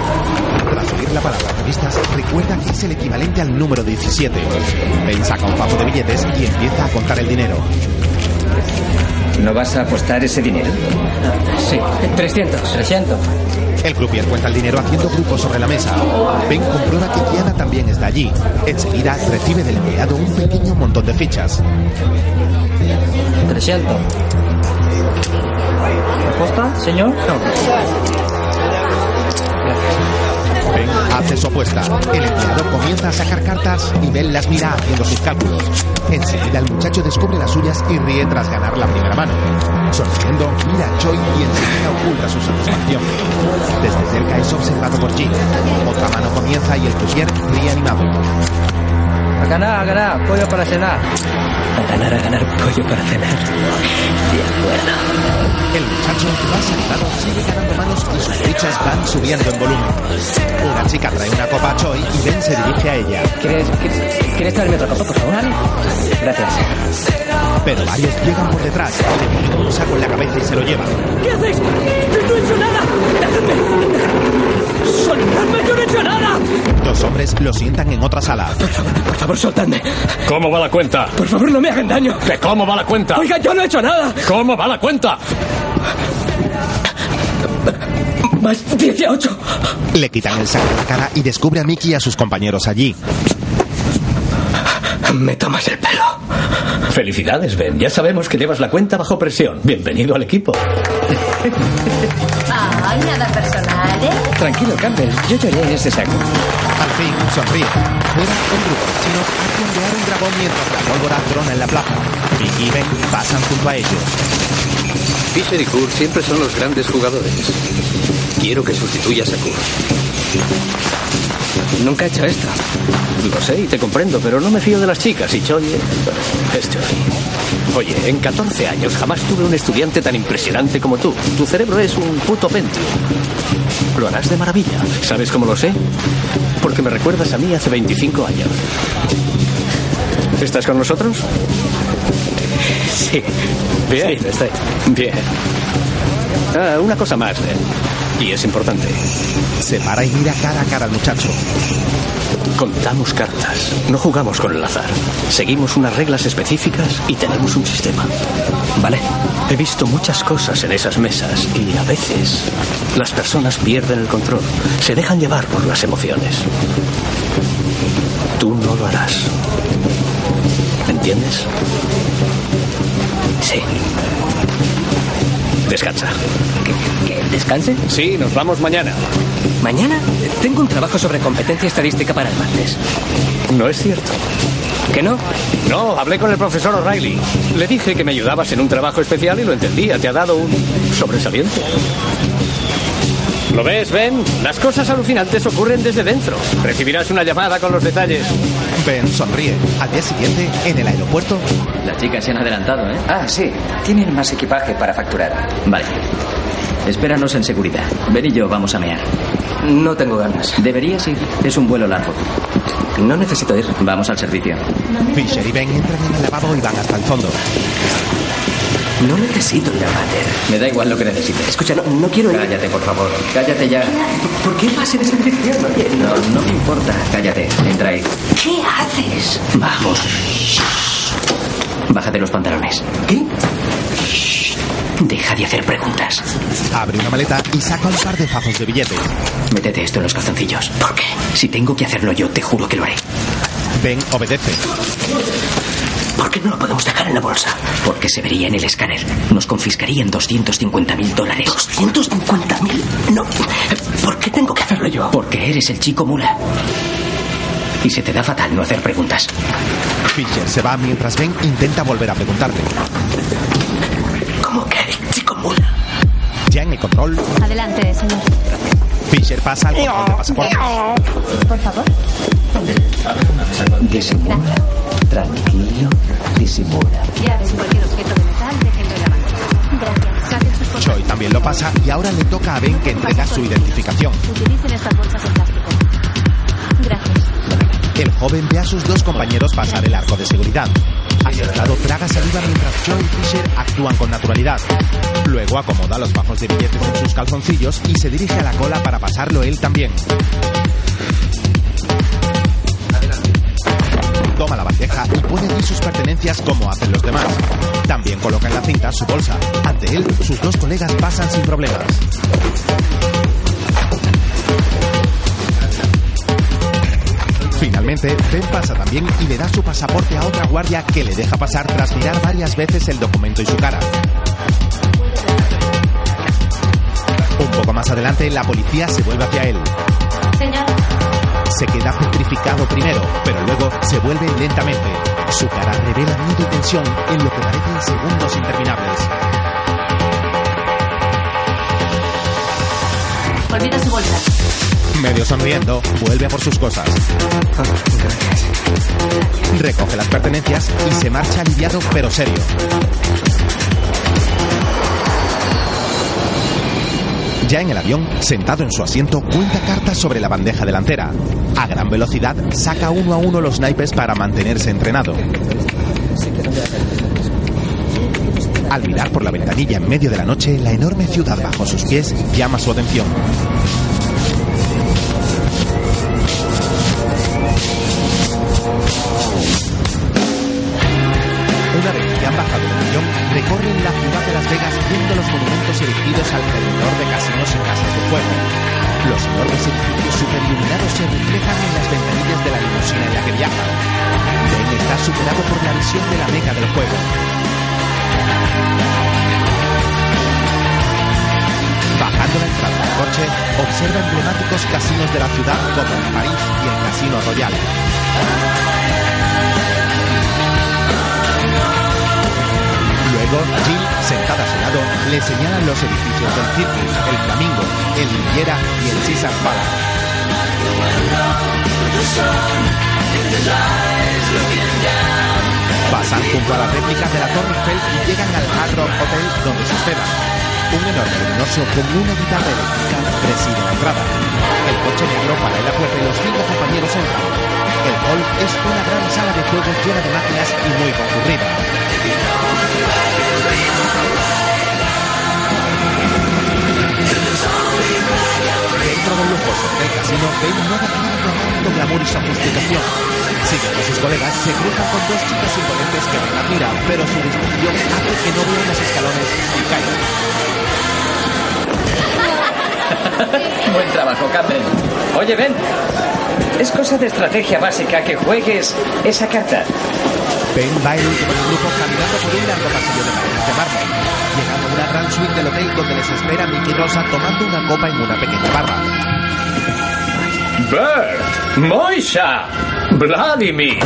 Tras oír la palabra revistas, recuerda que es el equivalente al número 17. Ben saca un fajo de billetes y empieza a contar el dinero. ¿No vas a apostar ese dinero? Sí, 300. 300. El croupier cuenta el dinero haciendo grupos sobre la mesa. Ben comprueba que Tiana también está allí. Enseguida recibe del empleado un pequeño montón de fichas. 300. ¿Aposta, señor? No. Ben hace su apuesta. El empleado comienza a sacar cartas y Ben las mira haciendo sus cálculos. Enseguida el muchacho descubre las suyas y ríe tras ganar la primera mano. Sonriendo, mira a Choi y enseguida oculta su satisfacción. Desde cerca es observado por Jin. Otra mano comienza y el croupier ríe animado. A ganar, a ganar. Pollo para cenar. A ganar, a ganar pollo para cenar. De acuerdo. El muchacho, más animado, sigue ganando manos y sus fichas van subiendo en volumen. Una chica trae una copa a Choi y Ben se dirige a ella. ¿Quieres, quieres, ¿quieres traerme otra copa, por favor? Gracias. Pero varios llegan por detrás, le meten un saco en la cabeza y se lo llevan. ¿Qué hacéis? ¡Yo no he hecho nada! ¡Dejadme! ¡Soltadme! ¡Yo no he hecho nada! Dos hombres lo sientan en otra sala. Por favor, soltadme. ¿Cómo va la cuenta? Por favor, no me hagan daño. ¿Que cómo va la cuenta? Oiga, yo no he hecho nada. ¿Cómo va la cuenta? Más 18. Le quitan el saco de la cara y descubre a Mickey y a sus compañeros allí. Me tomas el pelo. Felicidades, Ben. Ya sabemos que llevas la cuenta bajo presión. Bienvenido al equipo. Ah, nada personal, ¿eh? Tranquilo, Campbell. Yo lloré en ese saco. Al fin, sonríe. Fuera, un grupo de chinos hace ondear un dragón mientras la pólvora trona en la plaza. Y Ben pasan junto a ellos. Fisher y Kurt siempre son los grandes jugadores. Quiero que sustituyas a Kurt. Nunca he hecho esto. Lo sé y te comprendo, pero no me fío de las chicas. Y Choi es Choi. Oye, en 14 años jamás tuve un estudiante tan impresionante como tú. Tu cerebro es un puto Pentium. Lo harás de maravilla. ¿Sabes cómo lo sé? Porque me recuerdas a mí hace 25 años. ¿Estás con nosotros? Sí. Bien. Sí, estoy. Bien. Ah, una cosa más, Ben. Y es importante. Se para y mira cara a cara muchacho. Contamos cartas. No jugamos con el azar. Seguimos unas reglas específicas y tenemos un sistema. Vale. He visto muchas cosas en esas mesas y a veces las personas pierden el control. Se dejan llevar por las emociones. Tú no lo harás. ¿Entiendes? Sí. Descansa. ¿Que, que descanse? Sí, nos vamos mañana. ¿Mañana? Tengo un trabajo sobre competencia estadística para el martes. No es cierto. ¿Que no? No, hablé con el profesor O'Reilly. Le dije que me ayudabas en un trabajo especial y lo entendía. Te ha dado un sobresaliente. ¿Lo ves, Ben? Las cosas alucinantes ocurren desde dentro. Recibirás una llamada con los detalles. Ben sonríe. Al día siguiente, en el aeropuerto, Las chicas se han adelantado, ¿eh? Ah, sí. Tienen más equipaje para facturar. Vale. Espéranos en seguridad. Ben y yo vamos a mear. No tengo ganas. Deberías ir. Es un vuelo largo. No necesito ir. Vamos al servicio. Fisher y Ben entran en el lavabo y van hasta el fondo. No necesito ir váter. Me da igual lo que necesites. Escucha, no, no quiero ir. Cállate, por favor. Cállate ya. ¿Por qué vas en esa dirección? No, no me importa. Cállate. Entra ahí. ¿Qué haces? Vamos. Bájate los pantalones. ¿Qué? Deja de hacer preguntas. Abre una maleta y saca un par de fajos de billetes. Métete esto en los calzoncillos. ¿Por qué? Si tengo que hacerlo yo, te juro que lo haré. Ben obedece. ¿Por qué no lo podemos dejar en la bolsa? Porque se vería en el escáner. Nos confiscarían 250 mil dólares. ¿250.000? No. ¿Por qué tengo que hacerlo yo? Porque eres el chico mula. Y se te da fatal no hacer preguntas. Fisher se va mientras Ben intenta volver a preguntarle. ¿Cómo que el chico mula? Ya en el control, Adelante, señor. Fisher pasa al control de pasaportes. Por favor. Disimula. Tranquilo. Disimula. Llaves y cualquier objeto de metal, déjenlo en la mano. Gracias. Saquen sus cosas. Choi también lo pasa y ahora le toca a Ben que entrega su identificación. Utilicen estas bolsas de plástico. Gracias. El joven ve a sus dos compañeros pasar el arco de seguridad. Asustado traga saliva mientras Joe y Fisher actúan con naturalidad. Luego acomoda los bajos de billetes en sus calzoncillos y se dirige a la cola para pasarlo él también. Y pone allí sus pertenencias como hacen los demás. También coloca en la cinta su bolsa. Ante él, sus dos colegas pasan sin problemas. Finalmente, Ben pasa también y le da su pasaporte a otra guardia que le deja pasar tras mirar varias veces el documento y su cara. Un poco más adelante, la policía se vuelve hacia él. Señor. Se queda petrificado primero, pero luego se vuelve lentamente. Su cara revela miedo y tensión en lo que parecen segundos interminables. Olvida su bolsa. Medio sonriendo, vuelve a por sus cosas. Recoge las pertenencias y se marcha aliviado pero serio. Ya en el avión, sentado en su asiento, cuenta cartas sobre la bandeja delantera. A gran velocidad, saca uno a uno los naipes para mantenerse entrenado. Al mirar por la ventanilla en medio de la noche, la enorme ciudad bajo sus pies llama su atención. Una vez que han bajado erigidos alrededor de casinos y casas de fuego. Los enormes edificios superiluminados se reflejan en las ventanillas de la limusina en la que viaja. Ben está superado por la visión de la meca del juego. Bajando la entrada del coche, observa emblemáticos casinos de la ciudad como el París y el Casino Royal. Luego, Jill, sentada a su lado, le señala los edificios del Circus, el Flamingo, el Riviera y el Caesar Palace. Pasan junto a la réplica de la Torre Eiffel y llegan al Hard Rock Hotel donde se hospedan. Un enorme luminoso con una guitarra eléctrica preside la entrada. El coche negro para en la puerta y los cinco compañeros entran. El hall es una gran sala de juegos llena de máquinas y muy concurrida. Dentro del lujoso del casino, no define tanto glamour y sofisticación. Siguiendo a sus colegas, se cruza con dos chicas imponentes que Ben admira, pero su distracción hace que no vean los escalones y caigan. Buen trabajo, Campbell. Oye, ven. Es cosa de estrategia básica que juegues esa carta. Ben va el último del grupo caminando por un largo pasillo de paredes de mármol, llegando a una gran suite del hotel donde les espera Mickey Rosa tomando una copa en una pequeña barra. Bert, Moisha, Vladimir,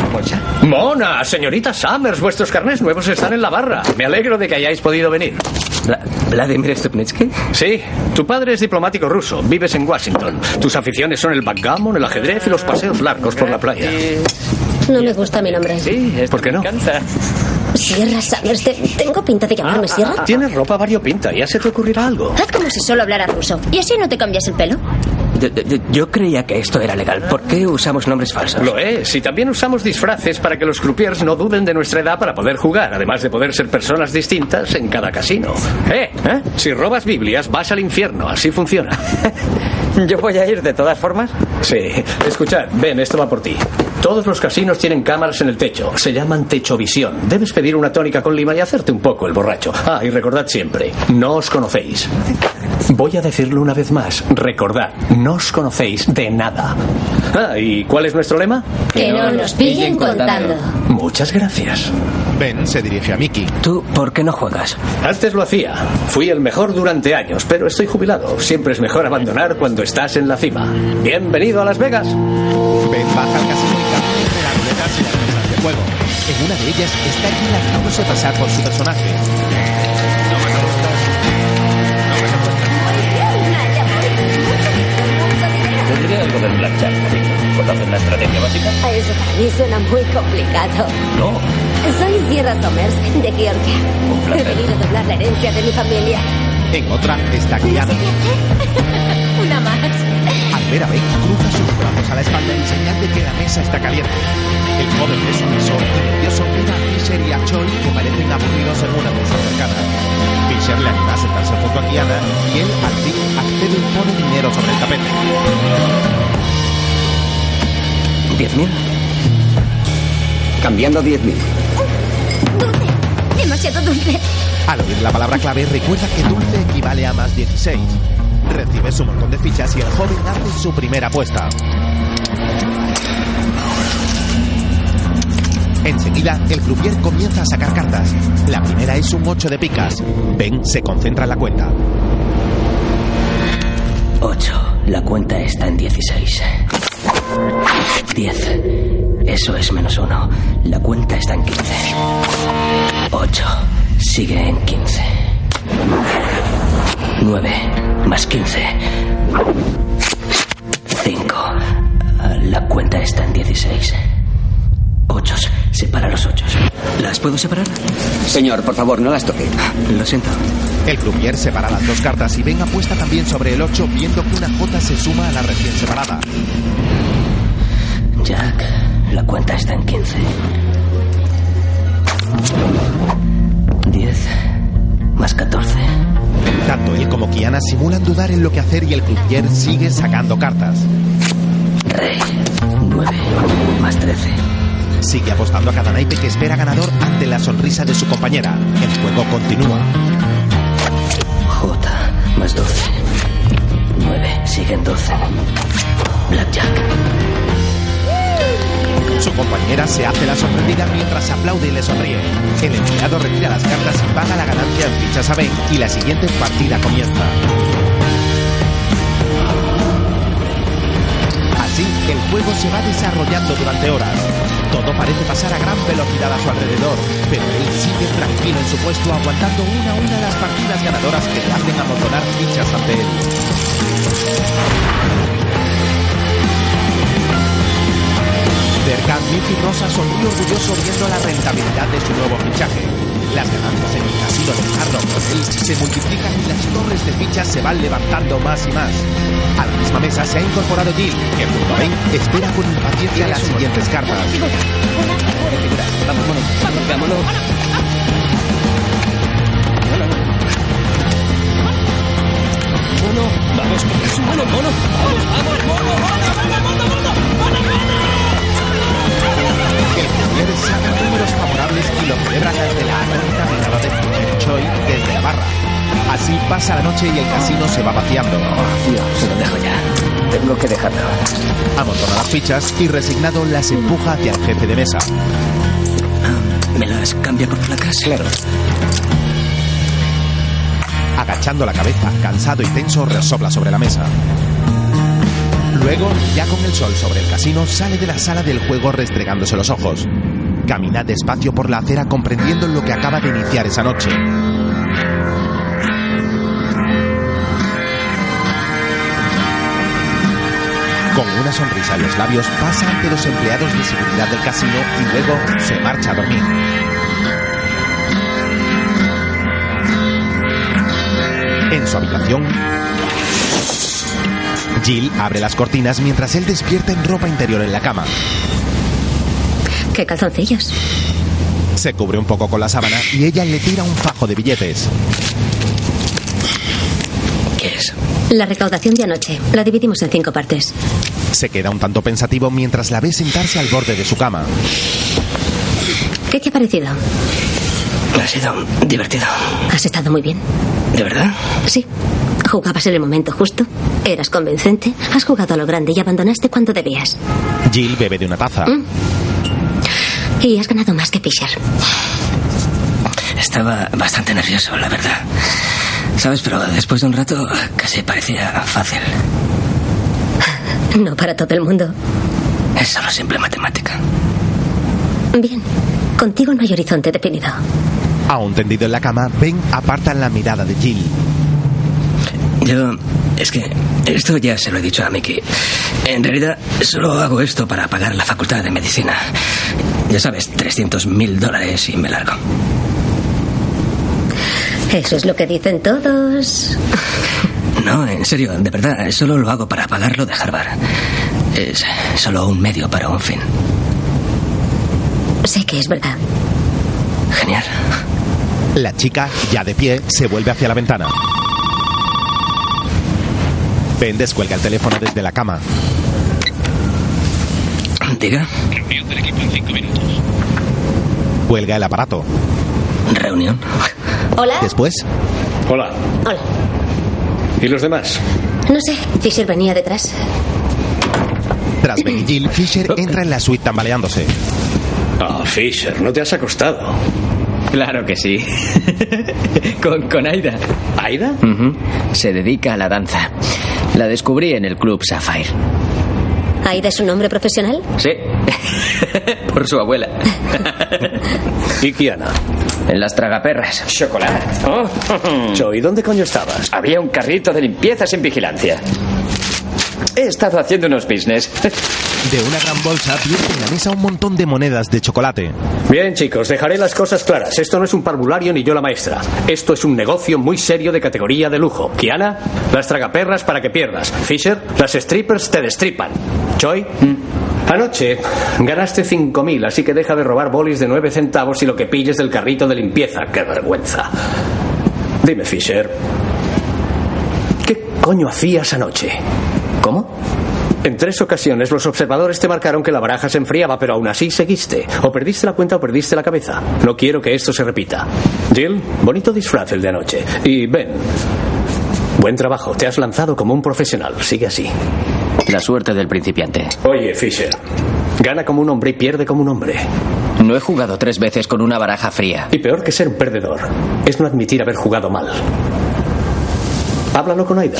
Mona, señorita Summers, vuestros carnes nuevos están en la barra. Me alegro de que hayáis podido venir. ¿Vladimir Stupnitsky? Sí, tu padre es diplomático ruso, vives en Washington. Tus aficiones son el backgammon, el ajedrez y los paseos largos por la playa. No me gusta mi nombre. Sí, ¿por qué no? Sierra Summers. ¿Te- ¿Tengo pinta de llamarme Sierra? Tienes ropa variopinta, ya se te ocurrirá algo. Haz como si solo hablara ruso. ¿Y así no te cambias el pelo? Yo creía que esto era legal. ¿Por qué usamos nombres falsos? Lo es, y también usamos disfraces para que los croupiers no duden de nuestra edad para poder jugar, además de poder ser personas distintas en cada casino. ¿Eh? ¿Eh? Si robas Biblias, vas al infierno, así funciona. ¿Yo voy a ir de todas formas? Sí, escuchad, ven, esto va por ti. Todos los casinos tienen cámaras en el techo, se llaman techovisión. Debes pedir una tónica con lima y hacerte un poco el borracho. Ah, y recordad siempre, no os conocéis. Voy a decirlo una vez más, recordad, no os conocéis de nada. Ah, ¿y cuál es nuestro lema? Que no nos pillen contando. Muchas gracias. Ben se dirige a Mickey. ¿Tú por qué no juegas? Antes lo hacía. Fui el mejor durante años, pero estoy jubilado. Siempre es mejor abandonar cuando estás en la cima. Bienvenido a Las Vegas. Ben baja al casino y las ruletas y las mesas de juego. En una de ellas está Gila dejándose pasar por su personaje. Algo del blackjack. ¿Conoces la estrategia básica? Eso para mí suena muy complicado. No. Soy Sierra Somers, de Georgia. He venido a doblar la herencia de mi familia. En otra está Kiana. Una más. Al ver a Ben, cruza sus brazos a la espalda en señal de que la mesa está caliente. El joven beso a beso y nervioso mira a Fisher y a Choi que parecen aburridos en una mesa cercana. Fisher le anima a sentarse junto a Kiana y él al fin accede y pone dinero sobre el tapete. ¿Diez mil? Cambiando 10.000. Demasiado dulce. Al oír la palabra clave, recuerda que dulce equivale a más 16. Recibe su montón de fichas y el joven hace su primera apuesta. Enseguida, el croupier comienza a sacar cartas. La primera es un 8 de picas. Ben se concentra en la cuenta. 8. La cuenta está en 16. 10. Eso es menos 1. La cuenta está en 15. 8. Sigue en 15. 9. Más 15. 5. La cuenta está en 16. 8. Separa los 8. ¿Las puedo separar? Señor, por favor, no las toque. Lo siento. El croupier separa las dos cartas y Ben apuesta también sobre el 8 viendo que una J se suma a la recién separada. Jack, la cuenta está en 15. 10 más 14. Tanto él como Kiana simulan dudar en lo que hacer y el croupier sigue sacando cartas. Rey, 9 más 13. Sigue apostando a cada naipe que espera ganador ante la sonrisa de su compañera. El juego continúa. J más 12. 9, siguen 12. Blackjack. Su compañera se hace la sorprendida mientras aplaude y le sonríe. El empleado retira las cartas y paga la ganancia en fichas a Ben y la siguiente partida comienza. Así, el juego se va desarrollando durante horas. Todo parece pasar a gran velocidad a su alrededor, pero él sigue tranquilo en su puesto aguantando una a una las partidas ganadoras que le hacen amontonar fichas ante él. Y Rosa sonríe orgulloso viendo la rentabilidad de su nuevo fichaje. Las ganancias en el casino de Hard Rock Hotel se multiplican y las torres de fichas se van levantando más y más. A la misma mesa se ha incorporado Jill, que junto a espera con impaciencia las siguientes cartas. Vamos, mono. Vámonos. Mono, vamos, mono, mono. Vamos, vamos, mono, mono, mono, mono, mono, mono. El Javier saca números favorables y lo celebran ante la atenta mirada de Fuller Choi desde la barra. Así pasa la noche y el casino se va vaciando. Se lo dejo ya. Tengo que dejarlo. Amontona las fichas y resignado las empuja hacia el jefe de mesa. ¿Me las cambia por placas? Claro. Agachando la cabeza, cansado y tenso, resopla sobre la mesa. Luego, ya con el sol sobre el casino, sale de la sala del juego restregándose los ojos. Camina despacio por la acera comprendiendo lo que acaba de iniciar esa noche. Con una sonrisa en los labios, pasa ante los empleados de seguridad del casino y luego se marcha a dormir. En su habitación, Jill abre las cortinas mientras él despierta en ropa interior en la cama. ¿Qué calzoncillos? Se cubre un poco con la sábana y ella le tira un fajo de billetes. ¿Qué es? La recaudación de anoche. La dividimos en cinco partes. Se queda un tanto pensativo mientras la ve sentarse al borde de su cama. ¿Qué te ha parecido? Ha sido divertido. ¿Has estado muy bien? ¿De verdad? Sí. Jugabas en el momento justo. Eras convincente. Has jugado a lo grande y abandonaste cuando debías. Jill bebe de una taza. Mm. Y has ganado más que Fisher. Estaba bastante nervioso, la verdad. ¿Sabes? Pero después de un rato casi parecía fácil. No para todo el mundo. Es solo simple matemática. Bien. Contigo no hay horizonte definido. Aún tendido en la cama, Ben aparta la mirada de Jill. Yo... Es que esto ya se lo he dicho a Mickey. En realidad, solo hago esto para pagar la facultad de medicina. Ya sabes, 300 mil dólares y me largo. Eso es lo que dicen todos. No, en serio, de verdad, solo lo hago para pagarlo de Harvard. Es solo un medio para un fin. Sé que es verdad. Genial. La chica, ya de pie, se vuelve hacia la ventana. Ben descuelga el teléfono desde la cama. Diga. Reunión del equipo en cinco minutos. Cuelga el aparato. Reunión. Hola. Después, Hola. Hola. ¿Y los demás? No sé. Fisher venía detrás. tras Ben y Jill, Fisher entra en la suite tambaleándose. Ah, Fisher, no te has acostado. Claro que sí. con, con Aida. ¿Aida? Ujú. Se dedica a la danza. La descubrí en el club Sapphire. ¿Aida es un hombre profesional? Sí. Por su abuela. ¿Y Kiana? En las tragaperras. Chocolate. Joey, ¿dónde coño estabas? Había un carrito de limpieza sin vigilancia. He estado haciendo unos business. De una gran bolsa vierte en la mesa un montón de monedas de chocolate. Bien, chicos, dejaré las cosas claras. Esto no es un parvulario ni yo la maestra. Esto es un negocio muy serio de categoría de lujo. Kiana, las tragaperras para que pierdas. Fisher, las strippers te destripan. Choi, anoche ganaste 5.000, así que deja de robar bolis de 9 centavos y lo que pilles del carrito de limpieza. ¡Qué vergüenza! Dime, Fisher, ¿qué coño hacías anoche? ¿Cómo? En tres ocasiones los observadores te marcaron que la baraja se enfriaba, pero aún así seguiste. O perdiste la cuenta o perdiste la cabeza. No quiero que esto se repita. Jill, bonito disfraz el de anoche. Y Ben, buen trabajo. Te has lanzado como un profesional. Sigue así. La suerte del principiante. Oye, Fisher, gana como un hombre y pierde como un hombre. No he jugado tres veces con una baraja fría. Y peor que ser un perdedor es no admitir haber jugado mal. Háblalo con Aida.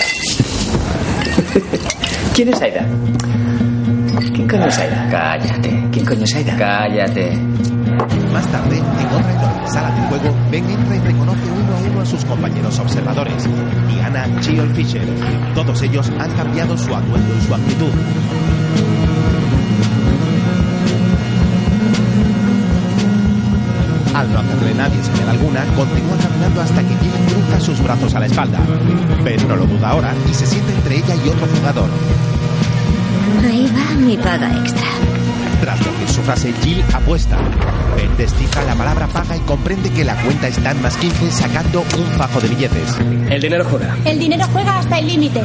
¿Quién es Aida? ¿Quién coño es Aida? Cállate. ¿Quién coño es Aida? Cállate. Más tarde, en otra enorme sala de juego, Ben entra y reconoce uno a uno a sus compañeros observadores. Diana, Jill Fisher. Todos ellos han cambiado su atuendo y su actitud. Al no hacerle nadie señal alguna, continúa caminando hasta que Jill cruza sus brazos a la espalda. Ben no lo duda ahora y se sienta entre ella y otro jugador. Ahí va mi paga extra. Tras decir su frase, Jill apuesta. Ben descifra la palabra paga y comprende que la cuenta está en más 15 sacando un fajo de billetes. El dinero juega. El dinero juega hasta el límite.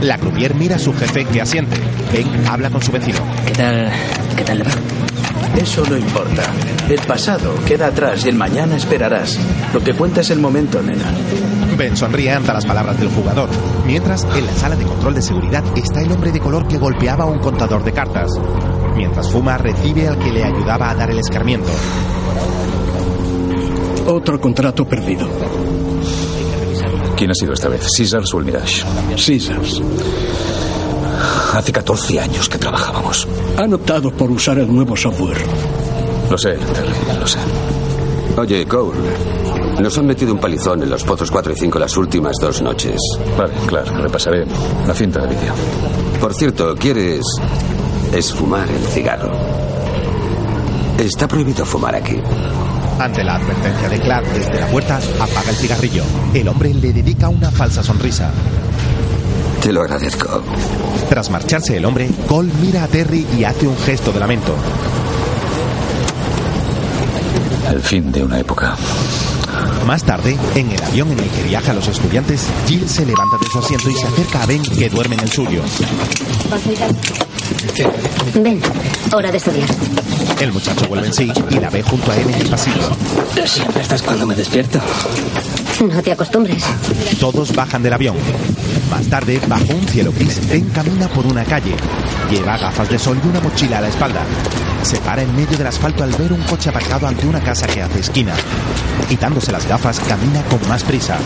La croupier mira a su jefe que asiente. Ben habla con su vecino. ¿Qué tal? ¿Qué tal le va? Eso no importa. El pasado queda atrás y el mañana esperarás. Lo que cuenta es el momento, nena. Ben sonríe ante las palabras del jugador. Mientras, en la sala de control de seguridad está el hombre de color que golpeaba a un contador de cartas. Mientras fuma, recibe al que le ayudaba a dar el escarmiento. Otro contrato perdido. ¿Quién ha sido esta vez? ¿Caesars o el Mirage? Caesars. Hace 14 años que trabajábamos. Han optado por usar el nuevo software. Lo sé, Terry, lo sé. Oye, Cole, nos han metido un palizón en los pozos 4 y 5 las últimas dos noches. Vale, claro, repasaré la cinta de vídeo. Por cierto, ¿quieres esfumar el cigarro? Está prohibido fumar aquí. Ante la advertencia de Clark desde la puerta, apaga el cigarrillo. El hombre le dedica una falsa sonrisa. Te lo agradezco. Tras marcharse el hombre, Cole mira a Terry y hace un gesto de lamento. El fin de una época. Más tarde, en el avión en el que viajan los estudiantes, Jill se levanta de su asiento y se acerca a Ben que duerme en el suyo. Ven, hora de estudiar. El muchacho vuelve en sí y la ve junto a él en el pasillo. Siempre estás cuando me despierto. No te acostumbres. Todos bajan del avión. Más tarde, bajo un cielo gris, Ben camina por una calle. Lleva gafas de sol y una mochila a la espalda. Se para en medio del asfalto al ver un coche aparcado ante una casa que hace esquina. Quitándose las gafas, camina con más prisa.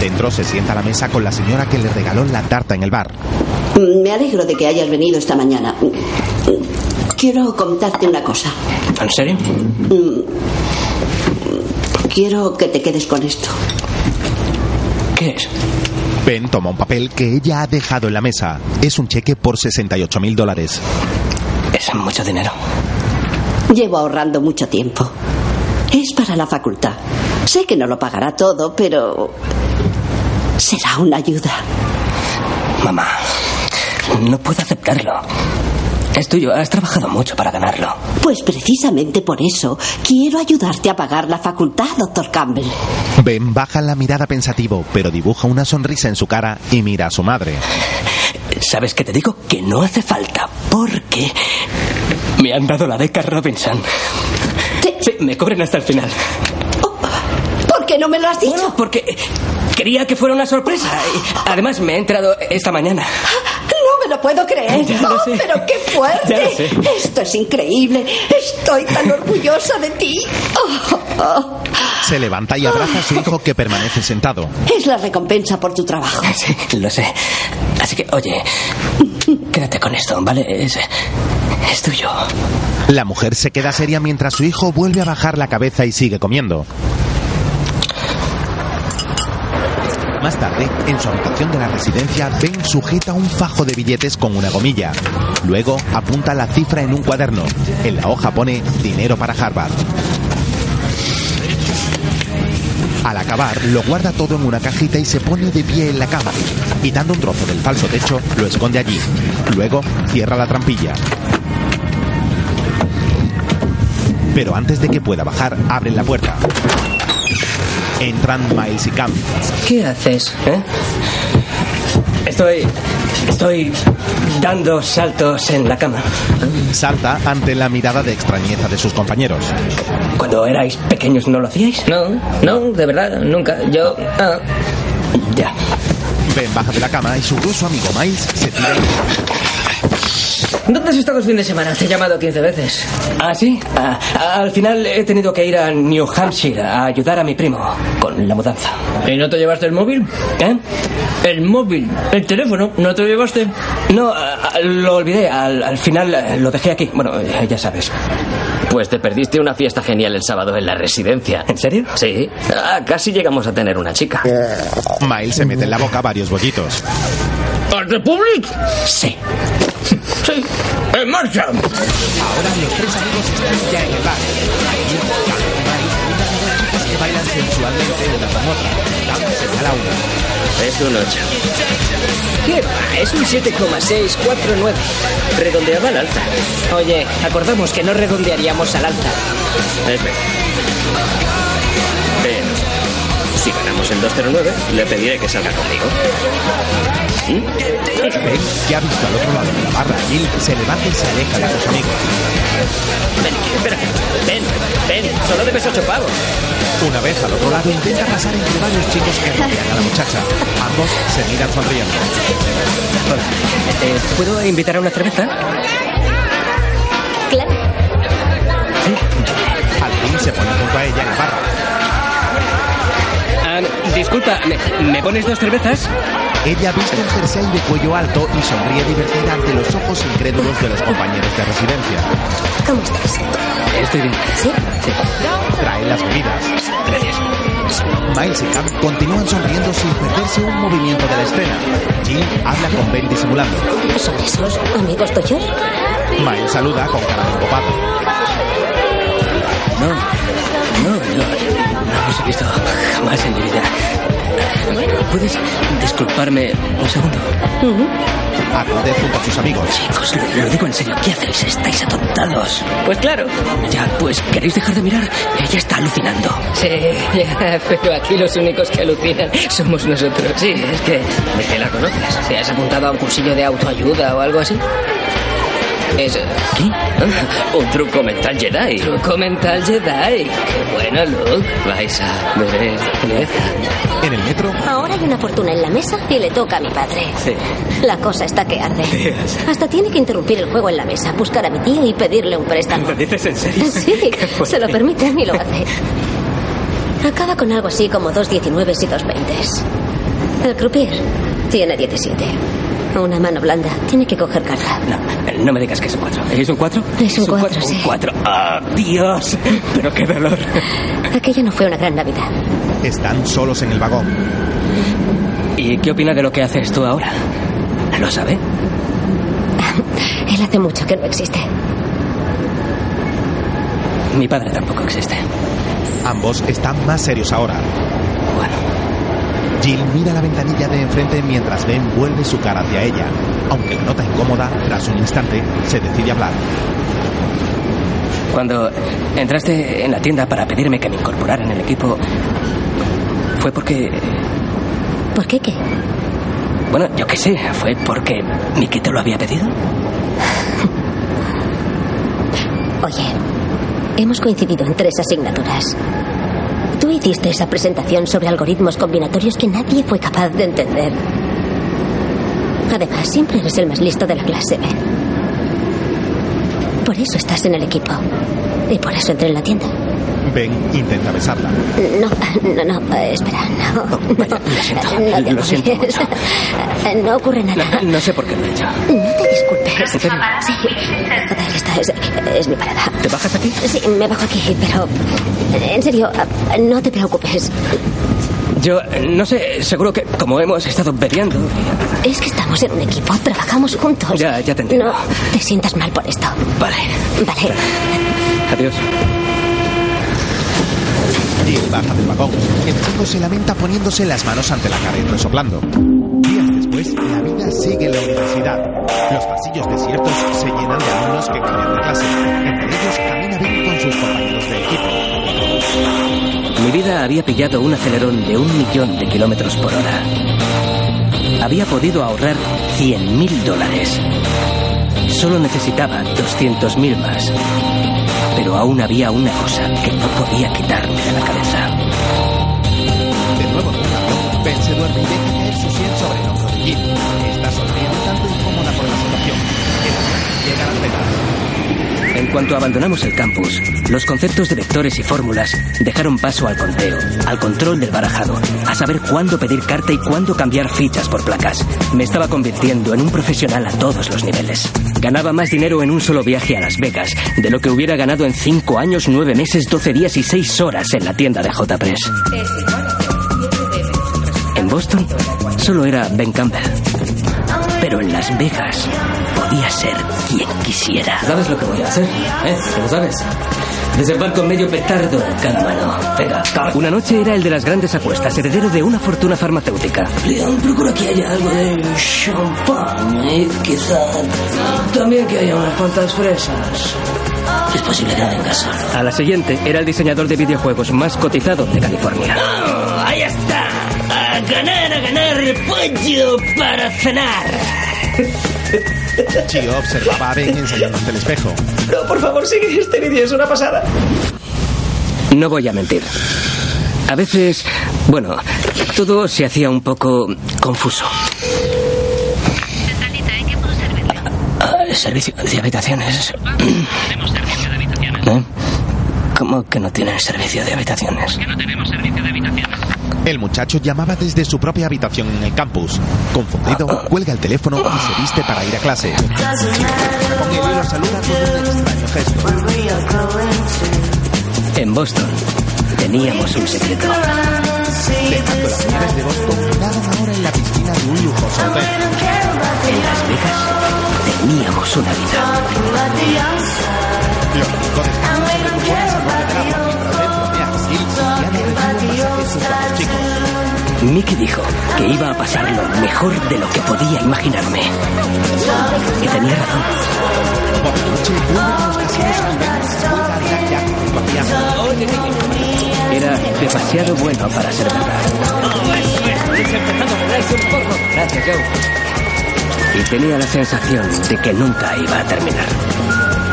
Dentro se sienta a la mesa con la señora que le regaló la tarta en el bar. Me alegro de que hayas venido esta mañana. Quiero contarte una cosa. ¿En serio? Mm, Quiero que te quedes con esto. ¿Qué es? Ben toma un papel que ella ha dejado en la mesa. Es un cheque por 68 mil dólares. Es mucho dinero. Llevo ahorrando mucho tiempo. Es para la facultad. Sé que no lo pagará todo, pero será una ayuda. Mamá, no puedo aceptarlo. Es tuyo, has trabajado mucho para ganarlo. Pues precisamente por eso quiero ayudarte a pagar la facultad, doctor Campbell. Ben baja la mirada pensativo, pero dibuja una sonrisa en su cara y mira a su madre. ¿Sabes qué te digo? Que no hace falta, porque me han dado la beca Robinson. Sí, me cobren hasta el final. ¿Por qué no me lo has dicho? Bueno, porque quería que fuera una sorpresa. Y además, me he enterado esta mañana. Lo puedo creer. Ya lo Oh, sé. pero qué fuerte. Ya lo sé. Esto es increíble. Estoy tan orgullosa de ti. Oh, oh. Se levanta y abraza a su hijo que permanece sentado. Es la recompensa por tu trabajo. Sí, lo sé. Así que, oye, quédate con esto, ¿vale? Es, es tuyo. La mujer se queda seria mientras su hijo vuelve a bajar la cabeza y sigue comiendo. Más tarde, en su habitación de la residencia, Ben sujeta un fajo de billetes con una gomilla. Luego apunta la cifra en un cuaderno. En la hoja pone dinero para Harvard. Al acabar, lo guarda todo en una cajita y se pone de pie en la cama. Quitando un trozo del falso techo, lo esconde allí. Luego, cierra la trampilla. Pero antes de que pueda bajar, abren la puerta. Entran Miles y Cam. ¿Qué haces? ¿Eh? Estoy. Estoy dando saltos en la cama. Salta ante la mirada de extrañeza de sus compañeros. Cuando erais pequeños no lo hacíais. No, no, de verdad, nunca. Yo. Ah, Ya. Ben baja de la cama y su ruso amigo Miles se tira ¿Dónde has estado el fin de semana? Te he llamado 15 veces. ¿Ah, sí? Ah, al final he tenido que ir a New Hampshire a ayudar a mi primo con la mudanza. ¿Y no te llevaste el móvil? ¿Eh? El móvil, el teléfono, ¿no te lo llevaste? No, ah, lo olvidé. Al, al final eh, lo dejé aquí. Bueno, eh, ya sabes. Pues te perdiste una fiesta genial el sábado en la residencia. ¿En serio? Sí. Ah, casi llegamos a tener una chica. Miles se mete en la boca varios bollitos. ¿Al Republic? Sí. Sí. ¡En marcha! Ahora los tres amigos están ya en el bar. Ahí, Cam y Miles bailan sensualmente una con otra. Cam señala una. Es un 8. ¿Qué va? Es un 7,649. Redondeaba al alza. Oye, acordamos que no redondearíamos al alza. Es verdad. Pero, si ganamos el 209, le pediré que salga conmigo. Ben, que ha visto al otro lado de la barra Jill, se levanta y se aleja de sus amigos. Ven, espera. Ven, ven. Solo debes 8 pavos. Una vez al otro lado intenta pasar entre varios chicos que rodean a la muchacha. Ambos se miran sonriendo. Hola. Eh, ¿Puedo invitar a una cerveza? Claro. Al fin se pone junto a ella en la barra. Ah, disculpa, ¿me, me pones dos cervezas? Ella viste un jersey de cuello alto y sonríe divertida ante los ojos incrédulos de los compañeros de residencia. ¿Cómo estás? Estoy bien. ¿Sí? Trae las bebidas. Gracias. Miles y Cam continúan sonriendo sin perderse un movimiento de la escena. Jill habla con Ben disimulando. ¿Son esos amigos tuyos? Miles saluda con cara de empopado. No, no, yo no los he visto jamás en mi vida. ¿Puedes disculparme un segundo? Acude junto a sus amigos. Chicos, lo, lo digo en serio. ¿Qué hacéis? Estáis atontados. Pues claro. Ya, pues, ¿queréis dejar de mirar? Ella está alucinando. Sí, ya, pero aquí los únicos que alucinan somos nosotros. Sí, es que... ¿De qué la conoces? ¿Te has apuntado a un cursillo de autoayuda o algo así? Es... ¿Qué? Un truco mental Jedi. Truco mental Jedi. Qué bueno, Luke. Vais a cerveza. En el metro, Ahora hay una fortuna en la mesa y le toca a mi padre. Sí. La cosa está que arde. Dios. Hasta tiene que interrumpir el juego en la mesa, buscar a mi tío y pedirle un préstamo. ¿Lo dices en serio? Sí, se lo permiten y lo hace. Acaba con algo así como dos 19 y dos 20. El croupier tiene 17. Una mano blanda. Tiene que coger carta. No, no me digas que es un 4. ¿Es un 4? Es un cuatro, sí. Un 4. ¡Ah, Dios! Pero qué dolor. Aquella no fue una gran Navidad. están solos en el vagón. ¿Y qué opina de lo que haces tú ahora? ¿Lo sabe? Él hace mucho que no existe. Mi padre tampoco existe. Ambos están más serios ahora. Jill mira la ventanilla de enfrente mientras Ben vuelve su cara hacia ella. Aunque la nota incómoda, tras un instante, se decide a hablar. Cuando entraste en la tienda para pedirme que me incorporara en el equipo, fue porque... ¿Por qué qué? Bueno, yo qué sé, fue porque Miki te lo había pedido. Oye, hemos coincidido en tres asignaturas. Hiciste esa presentación sobre algoritmos combinatorios que nadie fue capaz de entender. Además, siempre eres el más listo de la clase, Ben. Por eso estás en el equipo. Y por eso entré en la tienda. Ben intenta besarla. No, no, no, espera, no. no, no te lo siento. No ocurre nada. No, no sé por qué lo he hecho. No te disculpes. ¿En serio? Sí. Joder, esta es, es mi parada. ¿Te bajas aquí? Sí, me bajo aquí, pero. En serio, no te preocupes. Yo no sé, seguro que como hemos estado bebiendo... Es que estamos en un equipo, trabajamos juntos. Ya, ya te entiendo. No te sientas mal por esto. Vale. Vale. Adiós. Baja del vagón. El chico se lamenta poniéndose las manos ante la cara y resoplando. Días después, la vida sigue en la universidad. Los pasillos desiertos se llenan de alumnos que cambian de clase. Entre ellos camina Ben con sus compañeros de equipo. Mi vida había pillado un acelerón de un millón de kilómetros por hora. Había podido ahorrar 100 mil dólares. Solo necesitaba 200 mil más. Pero aún había una cosa que no podía quitarme de la cabeza. De nuevo cuanto abandonamos el campus, los conceptos de vectores y fórmulas dejaron paso al conteo, al control del barajado, a saber cuándo pedir carta y cuándo cambiar fichas por placas. Me estaba convirtiendo en un profesional a todos los niveles. Ganaba más dinero en un solo viaje a Las Vegas de lo que hubiera ganado en 5 años, 9 meses, 12 días y 6 horas en la tienda de J-Press. En Boston solo era Ben Campbell. Pero en Las Vegas podía ser quien quisiera. ¿Sabes lo que voy a hacer? ¿Eh? ¿Lo sabes? Desembarco medio petardo en cada mano. Venga, Una noche era el de las grandes apuestas, heredero de una fortuna farmacéutica. Leon, procura que haya algo de champán y quizá también que haya unas cuantas fresas. Es posible que no den caso. A la siguiente era el diseñador de videojuegos más cotizado de California. ¡Oh, ahí está! A ganar, a ganar pollo para cenar. Chio observaba a Ben ensayando ante el espejo. No, por favor, sigue. Este vídeo es una pasada. No voy a mentir. A veces, bueno, todo se hacía un poco confuso. Ah, servicio de habitaciones. ¿Eh? ¿Cómo que no tienen servicio de habitaciones? El muchacho llamaba desde su propia habitación en el campus. Confundido, cuelga el teléfono y se viste para ir a clase. Con lo saluda con un extraño gesto. En Boston teníamos un secreto. Dejando las nieves de Boston, nadan ahora en la piscina de un lujoso hotel. En Las Vegas teníamos una vida. Los Mickey dijo que iba a pasar lo mejor de lo que podía imaginarme. Y tenía razón. Por la noche vuelven a los casinos y Ben juega a Blackjack junto a piano. Era demasiado bueno para ser verdad. Gracias, Joe. Y tenía la sensación de que nunca iba a terminar.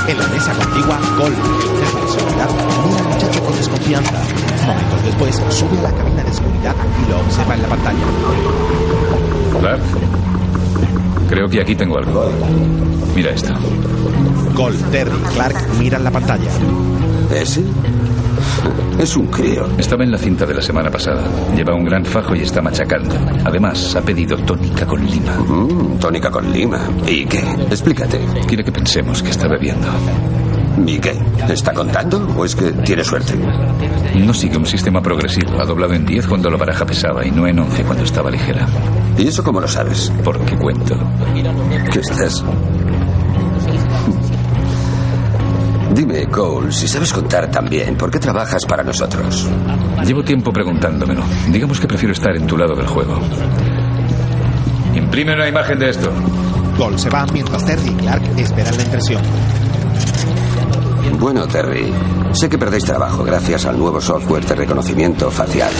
En la mesa contigua, Gol, seguridad, mira al muchacho con desconfianza. Momentos después, sube a la cabina de seguridad y lo observa en la pantalla. Clark, creo que aquí tengo algo. Mira esto. Gol, Terry y Clark miran la pantalla. ¿Ese? Es un crío. Estaba en la cinta de la semana pasada. Lleva un gran fajo y está machacando. Además, ha pedido tónica con lima. Mm, tónica con lima. ¿Y qué? Explícate. Quiere que pensemos que está bebiendo. ¿Y qué? ¿Está contando o es que tiene suerte? No sigue un sistema progresivo. Ha doblado en 10 cuando la baraja pesaba y no en 11 cuando estaba ligera. ¿Y eso cómo lo sabes? Porque cuento. ¿Qué estás? Dime, Cole, si sabes contar tan bien, ¿por qué trabajas para nosotros? Llevo tiempo preguntándomelo. Digamos que prefiero estar en tu lado del juego. Imprime una imagen de esto. Gol se va mientras Terry y Clark esperan la impresión. Bueno, Terry, sé que perdéis trabajo gracias al nuevo software de reconocimiento facial.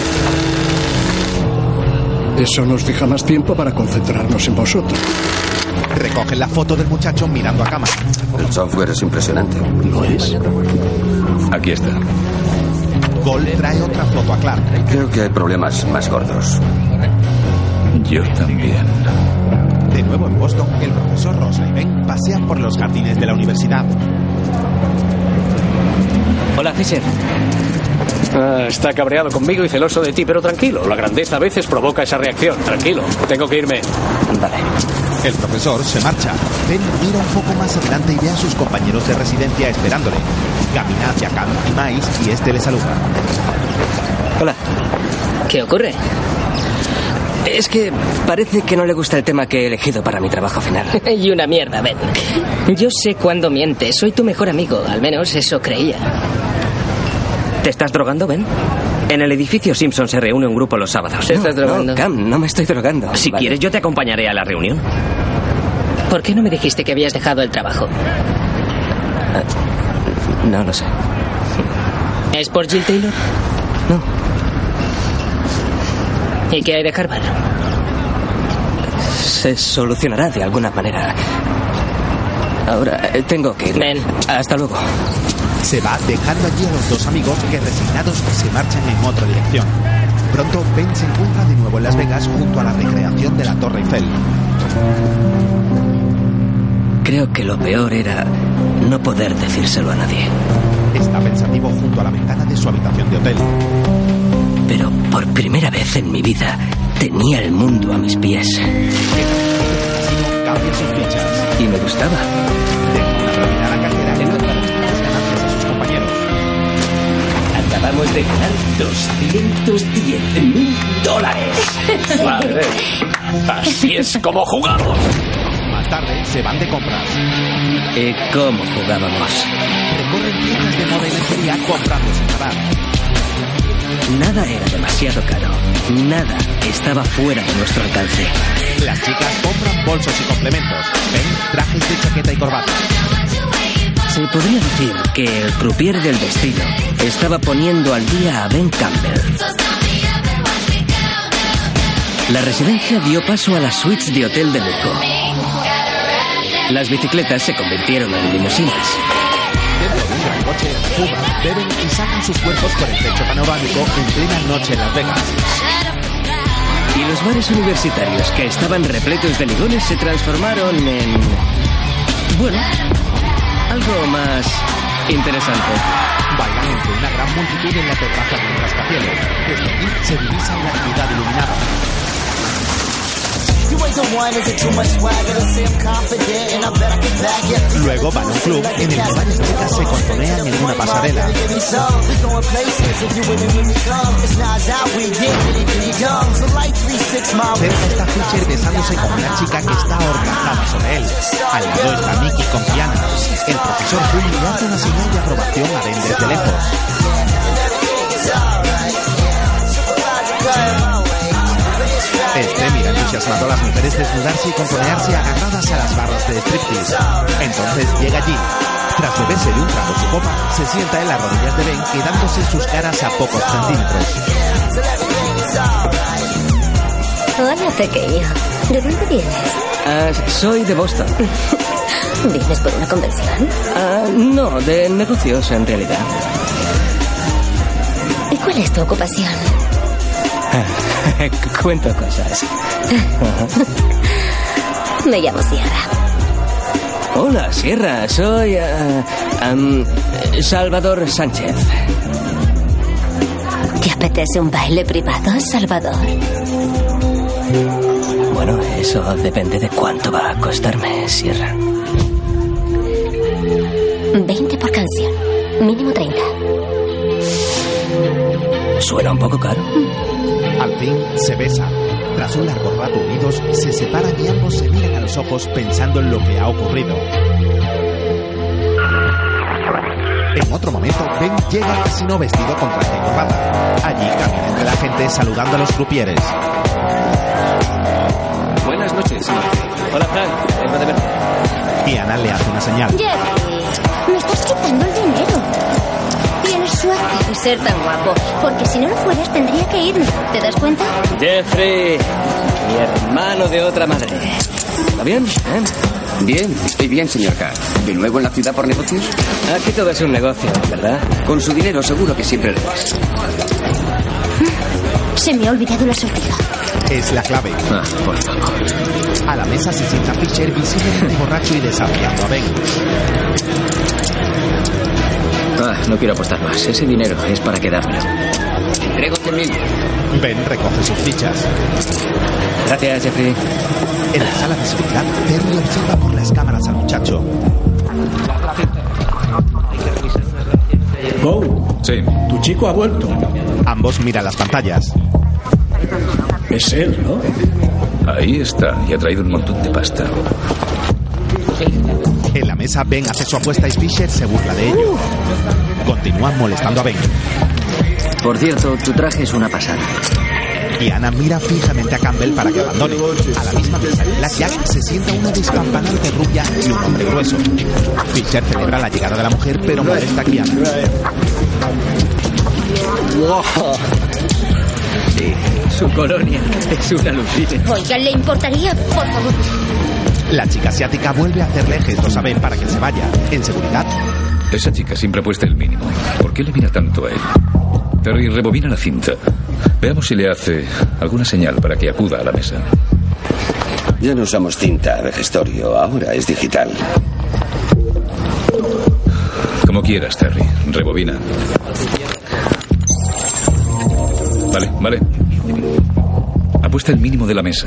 Eso nos deja más tiempo para concentrarnos en vosotros. Recogen la foto del muchacho mirando a cámara. El software es impresionante. ¿Lo es? Aquí está. Gol trae otra foto a Clark. Creo que hay problemas más gordos. Yo también. De nuevo en Boston, el profesor Rosa y Ben pasean por los jardines de la universidad. Hola, Fisher. Ah, está cabreado conmigo y celoso de ti, pero tranquilo. La grandeza a veces provoca esa reacción. Tranquilo. Tengo que irme. Vale. El profesor se marcha. Ben mira un poco más adelante y ve a sus compañeros de residencia esperándole. Camina hacia Cam y Miles y este le saluda. Hola. ¿Qué ocurre? Es que parece que no le gusta el tema que he elegido para mi trabajo final. y una mierda, Ben. Yo sé cuándo mientes. Soy tu mejor amigo. Al menos eso creía. ¿Te estás drogando, Ben? En el edificio Simpson se reúne un grupo los sábados. ¿Te estás drogando? No, Cam, no me estoy drogando. Si Vale. quieres, yo te acompañaré a la reunión. ¿Por qué no me dijiste que habías dejado el trabajo? No lo sé. ¿Es por Jill Taylor? No. ¿Y qué hay de Harvard? Se solucionará de alguna manera. Ahora eh, tengo que ir. Hasta luego. Se va dejando allí a los dos amigos que resignados se marchan en otra dirección. Pronto Ben se encuentra de nuevo en Las Vegas junto a la recreación de la Torre Eiffel. Creo que lo peor era no poder decírselo a nadie. Está pensativo junto a la ventana de su habitación de hotel. Pero por primera vez en mi vida tenía el mundo a mis pies. Cambia sus fichas. Y me gustaba. Deja una propina a la cartera y muestra las ganancias a sus compañeros. Acabamos de ganar 210 mil dólares. Madre. Así es como jugamos. Más tarde se van de compras. ¿Y cómo jugábamos? Recorren tiendas de moda y lencería comprando sin parar. Nada era demasiado caro. Nada estaba fuera de nuestro alcance. Las chicas compran bolsos y complementos. Ven trajes de chaqueta y corbata. Se podría decir que el croupier del destino estaba poniendo al día a Ben Campbell. La residencia dio paso a las suites de hotel de lujo. Las bicicletas se convirtieron en limusinas. Coche, fuman, beben y sacan sus cuerpos por el techo panorámico en plena noche en Las Vegas. Y los bares universitarios que estaban repletos de ligones se transformaron en... Bueno, algo más interesante. Bailan una gran multitud en la terraza de rascacielos. Desde aquí se divisa la ciudad iluminada. Luego van a un club en el que varias chicas se contonean en una pasarela. Cerca está Fisher besándose con una chica que está ahorcajada sobre él. Al lado está Mickey con Kiana. El profesor Hull le hace una señal de aprobación a Ben desde lejos. Este mira entusiasmado a las mujeres desnudarse y contonearse agarradas a las barras de striptease. Entonces llega Jill. Tras beberse de un trago su copa, se sienta en las rodillas de Ben quedándose sus caras a pocos centímetros. Hola, pequeño. ¿De dónde vienes? Ah, soy de Boston. ¿Vienes por una convención? Ah, no, de negocios en realidad. ¿Y cuál es tu ocupación? Cuento cosas. Me llamo Sierra. Hola, Sierra. Soy ah, am, Salvador Sánchez. ¿Te apetece un baile privado, Salvador? Bueno, eso depende de cuánto va a costarme, Sierra. 20 por canción. Mínimo 30. Suena un poco caro. Al fin se besan. Tras un largo rato unidos, se separan y ambos se miran a los ojos pensando en lo que ha ocurrido. En otro momento, Ben llega al casino vestido con traje y corbata. Allí camina entre la gente saludando a los crupieres. Buenas noches. Hola, Frank. Vengo de ver. Diana le hace una señal. Jeff, me estás quitando el dinero. Tienes suerte de ser tan guapo, porque si no lo fueras tendría que irme. ¿Te das cuenta? Jeffrey, mi hermano de otra madre. ¿Está bien? ¿Eh? Bien, estoy bien, señor K. ¿De nuevo en la ciudad por negocios? Aquí todo es un negocio, ¿verdad? Con su dinero seguro que siempre lo es. Se me ha olvidado la sortija. Es la clave. Ah, por favor. A la mesa se sienta Fisher visiblemente borracho y desafiando a Ben. Ah, no quiero apostar más. Ese dinero es para quedármelo. Entrego 100 mil. Ben recoge sus fichas. Gracias, Jeffrey. En la sala de seguridad, Terry observa por las cámaras al muchacho. Go. Sí. Tu chico ha vuelto. Ambos miran las pantallas. Es él, ¿no? Ahí está, y ha traído un montón de pasta. Mesa, Ben hace su apuesta y Fisher se burla de ello. Continúan molestando a Ben. Por cierto, tu traje es una pasada. Diana mira fijamente a Campbell para que abandone. A la misma vez, Blackjack se sienta una despampanante rubia y un hombre grueso. Fisher celebra la llegada de la mujer, pero molesta a Diana. Sí, su colonia es una lucina. Oigan, ¿le importaría? Por favor. La chica asiática vuelve a hacerle gestos a Ben para que se vaya. En seguridad, Esa chica siempre ha puesto el mínimo. ¿Por qué le mira tanto a él? Terry, rebobina la cinta. Veamos si le hace alguna señal para que acuda a la mesa. Ya no usamos cinta de gestorio, ahora es digital. Como quieras, Terry. Rebobina. Vale, vale. Apuesta el mínimo de la mesa.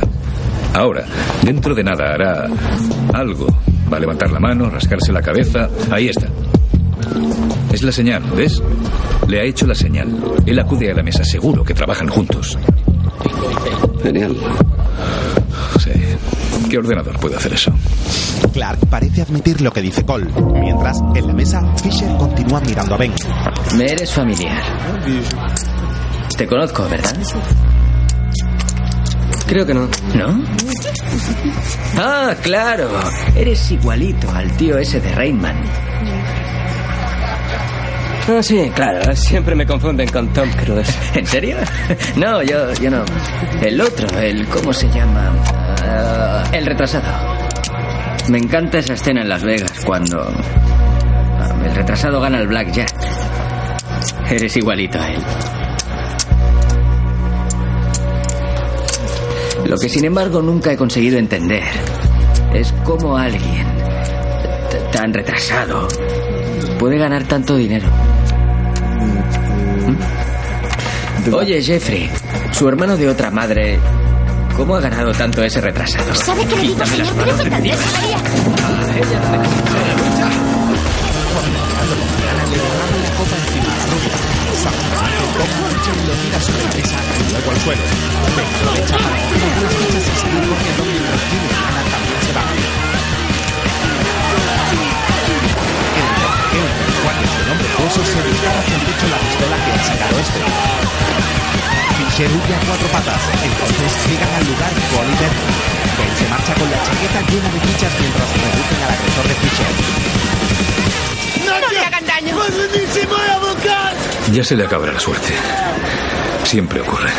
Ahora, dentro de nada hará algo. Va a levantar la mano, rascarse la cabeza. Ahí está. Es la señal, ¿ves? Le ha hecho la señal. Él acude a la mesa, seguro que trabajan juntos. Genial. sí. ¿Qué ordenador puede hacer eso? Clark parece admitir lo que dice Cole. Mientras, en la mesa, Fisher continúa mirando a Ben. Me eres familiar. Te conozco, ¿verdad? Creo que no. ¿No? Ah, claro. Eres igualito al tío ese de Rainman. Ah, sí, claro. Siempre me confunden con Tom Cruise. ¿En serio? No, yo, yo no. El otro, el... ¿Cómo se llama? Ah, el retrasado. Me encanta esa escena en Las Vegas cuando... el retrasado gana el Blackjack. Eres igualito a él. Lo que sin embargo nunca he conseguido entender es cómo alguien tan retrasado puede ganar tanto dinero. ¿Mm? Oye, Jeffrey, su hermano de otra madre, ¿cómo ha ganado tanto ese retrasado? ¿Sabe qué le digo, señor? Luego al suelo. Ben aprovecha para fichas y seguir corriendo mientras Jimmy y Ana también se van. El forcejeo entre del hombre hueso se dispara hacia el techo la pistola que ha sacado este. Fisher huye a cuatro patas, entonces llegan al lugar Cole y Ben. Ben se marcha con la chaqueta llena de fichas mientras reducen al agresor de Fisher. Ya se le acabará la suerte. Siempre ocurre.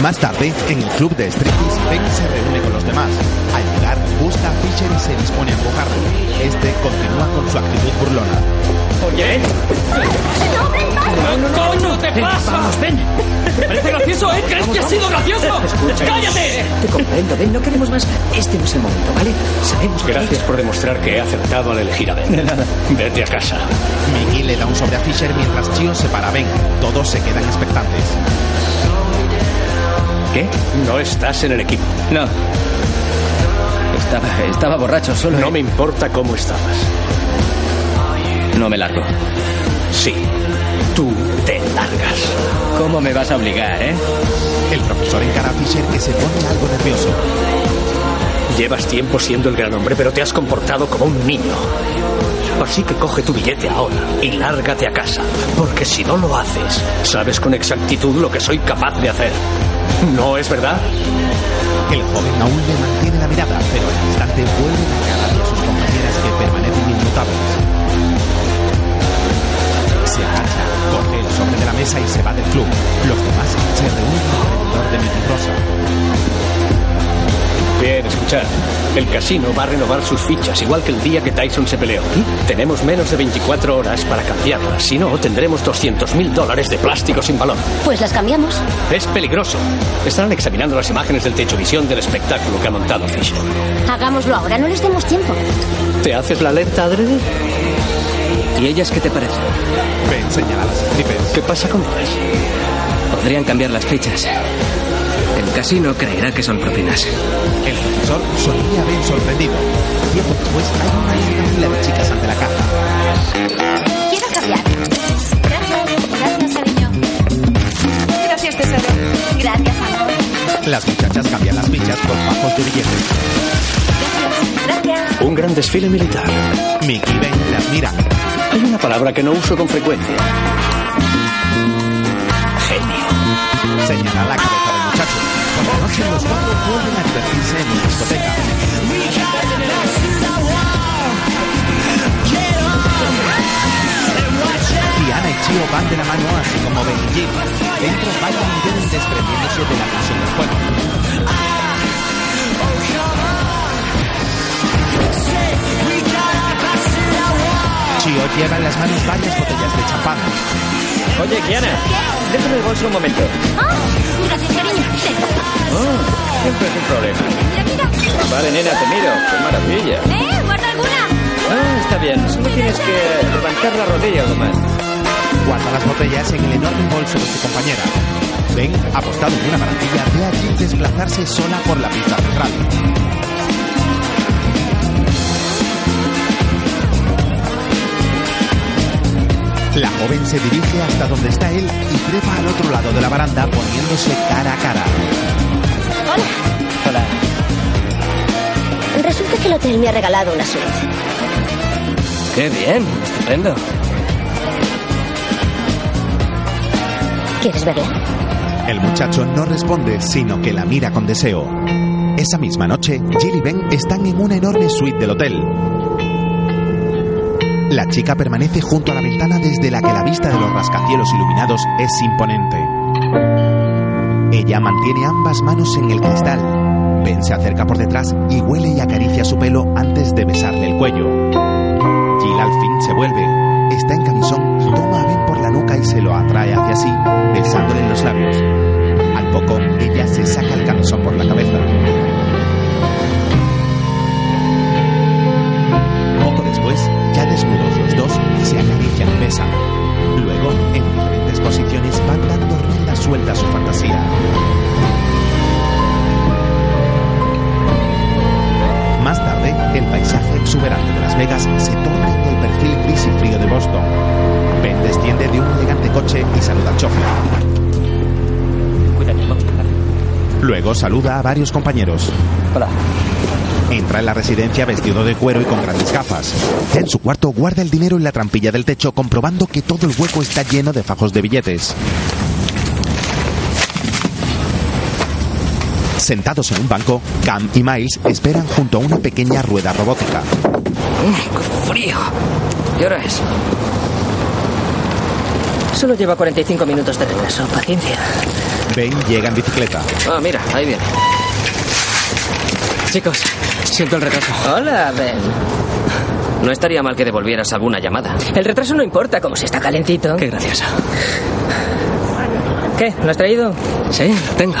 Más tarde, en el club de striptease, Ben se reúne con los demás. Al llegar, busca a Fisher y se dispone a empujarlo. Este continúa con su actitud burlona. Oye, ¡No, no, te pasa! ¡Vamos, ven! ¿Te parece gracioso, eh? ¿Crees que ha sido gracioso? ¡Cállate! Te comprendo, Ben, no queremos más. Este no es el momento, ¿vale? Sabemos que Gracias por demostrar que he acertado al elegir a Ben. Vete a casa. Mickey le da un sobre a Fisher mientras Chio separa a Ben. Todos se quedan expectantes. ¿Qué? No estás en el equipo. No. Estaba, estaba borracho solo. No me importa cómo estabas. No me largo. Sí, tú te largas. ¿Cómo me vas a obligar, eh? El profesor encara a Fisher que se pone algo nervioso. Llevas tiempo siendo el gran hombre, pero te has comportado como un niño. Así que coge tu billete ahora y lárgate a casa, porque si no lo haces, sabes con exactitud lo que soy capaz de hacer. ¿No es verdad? El joven aún le mantiene la mirada, pero al instante vuelve a mirar hacia sus compañeras que permanecen inmutables. Agacha, coge el sobre de la mesa y se va del club. Los demás se reúnen alrededor de Mickey Rosa. Bien, escuchad. El casino va a renovar sus fichas, igual que el día que Tyson se peleó. Tenemos menos de 24 horas para cambiarlas. Si no, tendremos 200 mil dólares de plástico sin valor. Pues las cambiamos. Es peligroso. Estarán examinando las imágenes del techo visión del espectáculo que ha montado Fisher. Hagámoslo ahora, no les demos tiempo. ¿Te haces la alerta, adrede? ¿Y ellas qué te parecen? Ben señala a las strippers. ¿Qué pasa con ellas? Podrían cambiar las fichas. El casino creerá que son propinas. El profesor sonríe a Ben sorprendido. Tiempo después hay una larga fila de chicas ante la caja. Quiero cambiar. Gracias. Gracias, cariño. Gracias, tesoro. Gracias, amor. Las muchachas cambian las fichas por bajos de billetes. Gracias. Un gran desfile militar. Mickey y Ben las miran. Hay una palabra que no uso con frecuencia. Genio. Señala la cabeza del muchacho. Por la noche los cuatro vuelven a divertirse en una discoteca. Diana y Chio van de la mano así como Ben y Jim. Dentro bailan y beben desprendiéndose de la presión del juego. Chio lleva en las manos varias botellas de champán. Oye, Kiana, déjame el bolso un momento. Ah, gracias, cariño. Oh, siempre es un problema. Mira, mira. Vale, nena, te miro. Qué maravilla. ¿Eh? ¿Guarda alguna? Ah, está bien. Solo tienes que levantar la rodilla algo más. Guarda las botellas en el enorme bolso de su compañera. Ben, apostado en una barandilla, ve a Jim desplazarse sola por la pista central. La joven se dirige hasta donde está él y trepa al otro lado de la baranda poniéndose cara a cara. Hola. Hola. Resulta que el hotel me ha regalado una suite. Qué bien, estupendo. ¿Quieres verla? El muchacho no responde, sino que la mira con deseo. Esa misma noche, Jill y Ben están en una enorme suite del hotel. La chica permanece junto a la ventana desde la que la vista de los rascacielos iluminados es imponente. Ella mantiene ambas manos en el cristal. Ben se acerca por detrás y huele y acaricia su pelo antes de besarle el cuello. Jill al fin se vuelve. Está en camisón toma a Ben por la nuca y se lo atrae hacia sí, besándole en los labios. Al poco, ella se saca el camisón por la cabeza. Luego, en diferentes posiciones, van dando rienda suelta a su fantasía. Más tarde, el paisaje exuberante de Las Vegas se torna en el perfil gris y frío de Boston. Ben desciende de un elegante coche y saluda al chofer. Luego saluda a varios compañeros. Hola. Entra en la residencia vestido de cuero y con grandes gafas. Ya en su cuarto guarda el dinero en la trampilla del techo comprobando que todo el hueco está lleno de fajos de billetes. Sentados en un banco, Cam y Miles esperan junto a una pequeña rueda robótica. ¡Qué frío! ¿Qué hora es? Solo lleva 45 minutos de regreso. Paciencia. Ben llega en bicicleta. Ah, mira, ahí viene. Chicos, siento el retraso. Hola, Ben. No estaría mal que devolvieras alguna llamada. El retraso no importa, como si está calentito. Qué gracioso. ¿Qué? ¿Lo has traído? Sí, tengo.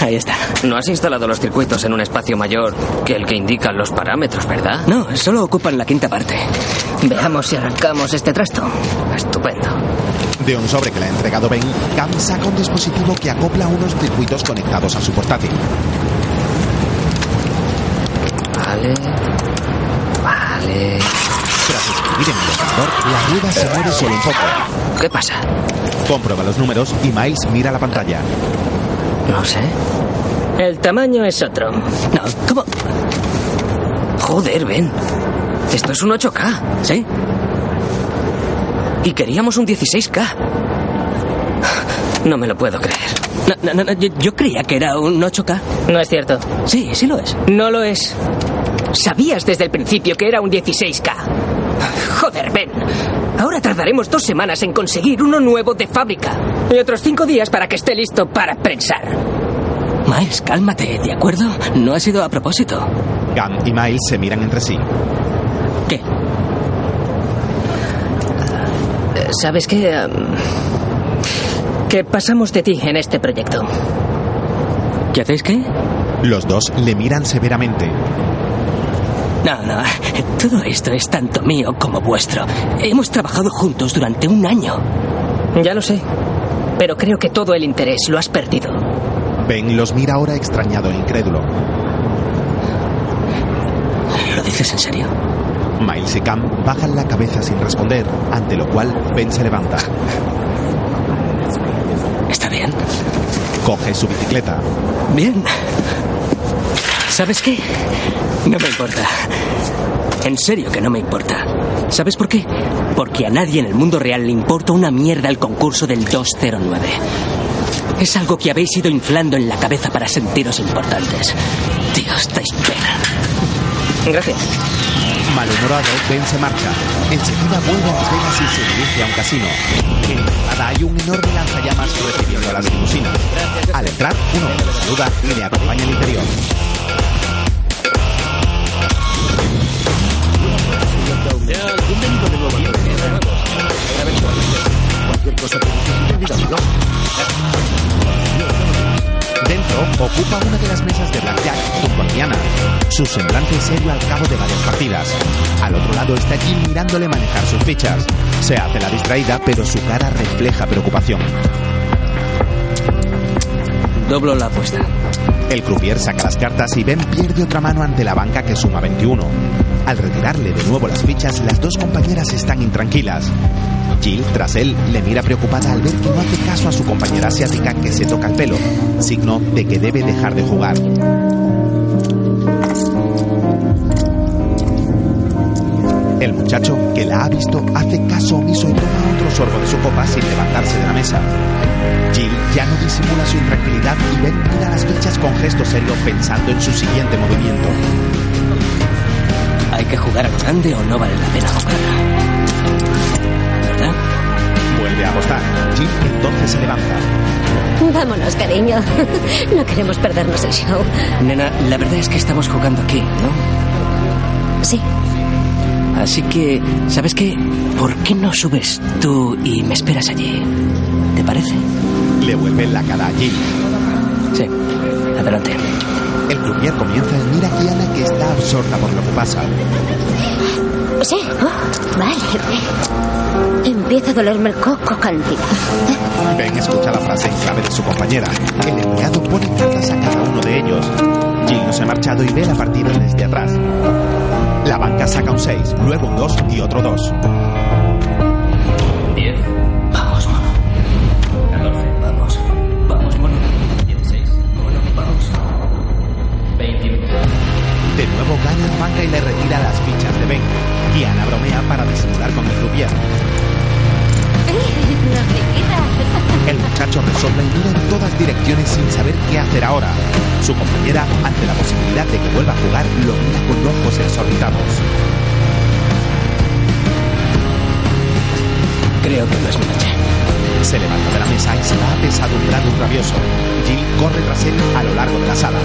Ahí está. No has instalado los circuitos en un espacio mayor que el que indican los parámetros, ¿verdad? No, solo ocupan la quinta parte. Veamos si arrancamos este trasto. Estupendo. De un sobre que le ha entregado Ben, Cam saca un dispositivo que acopla unos circuitos conectados a su portátil. Vale. Vale. Tras escribir en el ordenador, la rueda se mueve solo un poco. ¿Qué pasa? Comprueba los números y Miles mira la pantalla. No sé. El tamaño es otro. No, ¿cómo? Joder, Ben. Esto es un 8K. ¿Sí? Y queríamos un 16K. No me lo puedo creer. No, no, no, yo, yo creía que era un 8K. No es cierto. Sí, sí lo es. No lo es. Sabías desde el principio que era un 16K. Joder, Ben. Ahora tardaremos dos semanas en conseguir uno nuevo de fábrica. Y otros cinco días para que esté listo para prensar. Miles, cálmate, ¿de acuerdo? No ha sido a propósito. Cam y Miles se miran entre sí. ¿Qué? ¿Sabes qué? Que pasamos de ti en este proyecto. ¿Qué hacéis qué? Los dos le miran severamente. No, no. Todo esto es tanto mío como vuestro. Hemos trabajado juntos durante un año. Ya lo sé. Pero creo que todo el interés lo has perdido. Ben los mira ahora extrañado e incrédulo. ¿Lo dices en serio? Miles y Cam bajan la cabeza sin responder, ante lo cual Ben se levanta. ¿Está bien? Coge su bicicleta. Bien. ¿Sabes qué? No me importa. En serio que no me importa. ¿Sabes por qué? Porque a nadie en el mundo real le importa una mierda el concurso del 209. Es algo que habéis ido inflando en la cabeza para sentiros importantes. Dios, dais pena. Gracias. Malhumorado, Ben se marcha. Enseguida vuelve a Las Vegas y se dirige a un casino. En la entrada hay un enorme lanzallamas recibiendo a las limusinas. Al entrar, un hombre le saluda y le acompaña al interior. Cualquier cosa. Dentro ocupa una de las mesas de Blackjack junto a Diana. Su semblante serio al cabo de varias partidas. Al otro lado está Jim mirándole manejar sus fichas. Se hace la distraída, pero su cara refleja preocupación. Doblo la apuesta. El croupier saca las cartas y Ben pierde otra mano ante la banca que suma 21. Al retirarle de nuevo las fichas, las dos compañeras están intranquilas. Jill, tras él, le mira preocupada al ver que no hace caso a su compañera asiática que se toca el pelo, signo de que debe dejar de jugar. El muchacho, que la ha visto, hace caso omiso y toma otro sorbo de su copa sin levantarse de la mesa. Jill ya no disimula su intranquilidad y Ben mira las fichas con gesto serio pensando en su siguiente movimiento. Hay que jugar a grande o no vale la pena jugar. A. Jill entonces se levanta. Vámonos, cariño. No queremos perdernos el show. Nena, la verdad es que estamos jugando aquí, ¿no? Sí. Así que, ¿sabes qué? ¿Por qué no subes tú y me esperas allí? ¿Te parece? Le vuelve la cara a Jill. Sí, adelante. El croupier comienza y mira a Kiana que está absorta por lo que pasa. Sí. Oh, vale. Empieza a dolerme el coco cantidad. Ben escucha la frase clave de su compañera. El empleado pone cartas a cada uno de ellos. Jill no se ha marchado y ve la partida desde atrás. La banca saca un 6, luego un 2 y otro 2. el muchacho resopla y mira en todas direcciones sin saber qué hacer ahora. Su compañera, ante la posibilidad de que vuelva a jugar, lo mira con ojos exorbitados. Creo que no es mi noche. Se levanta de la mesa y se va apesadumbrado un rabioso. Jill corre tras él a lo largo de la sala.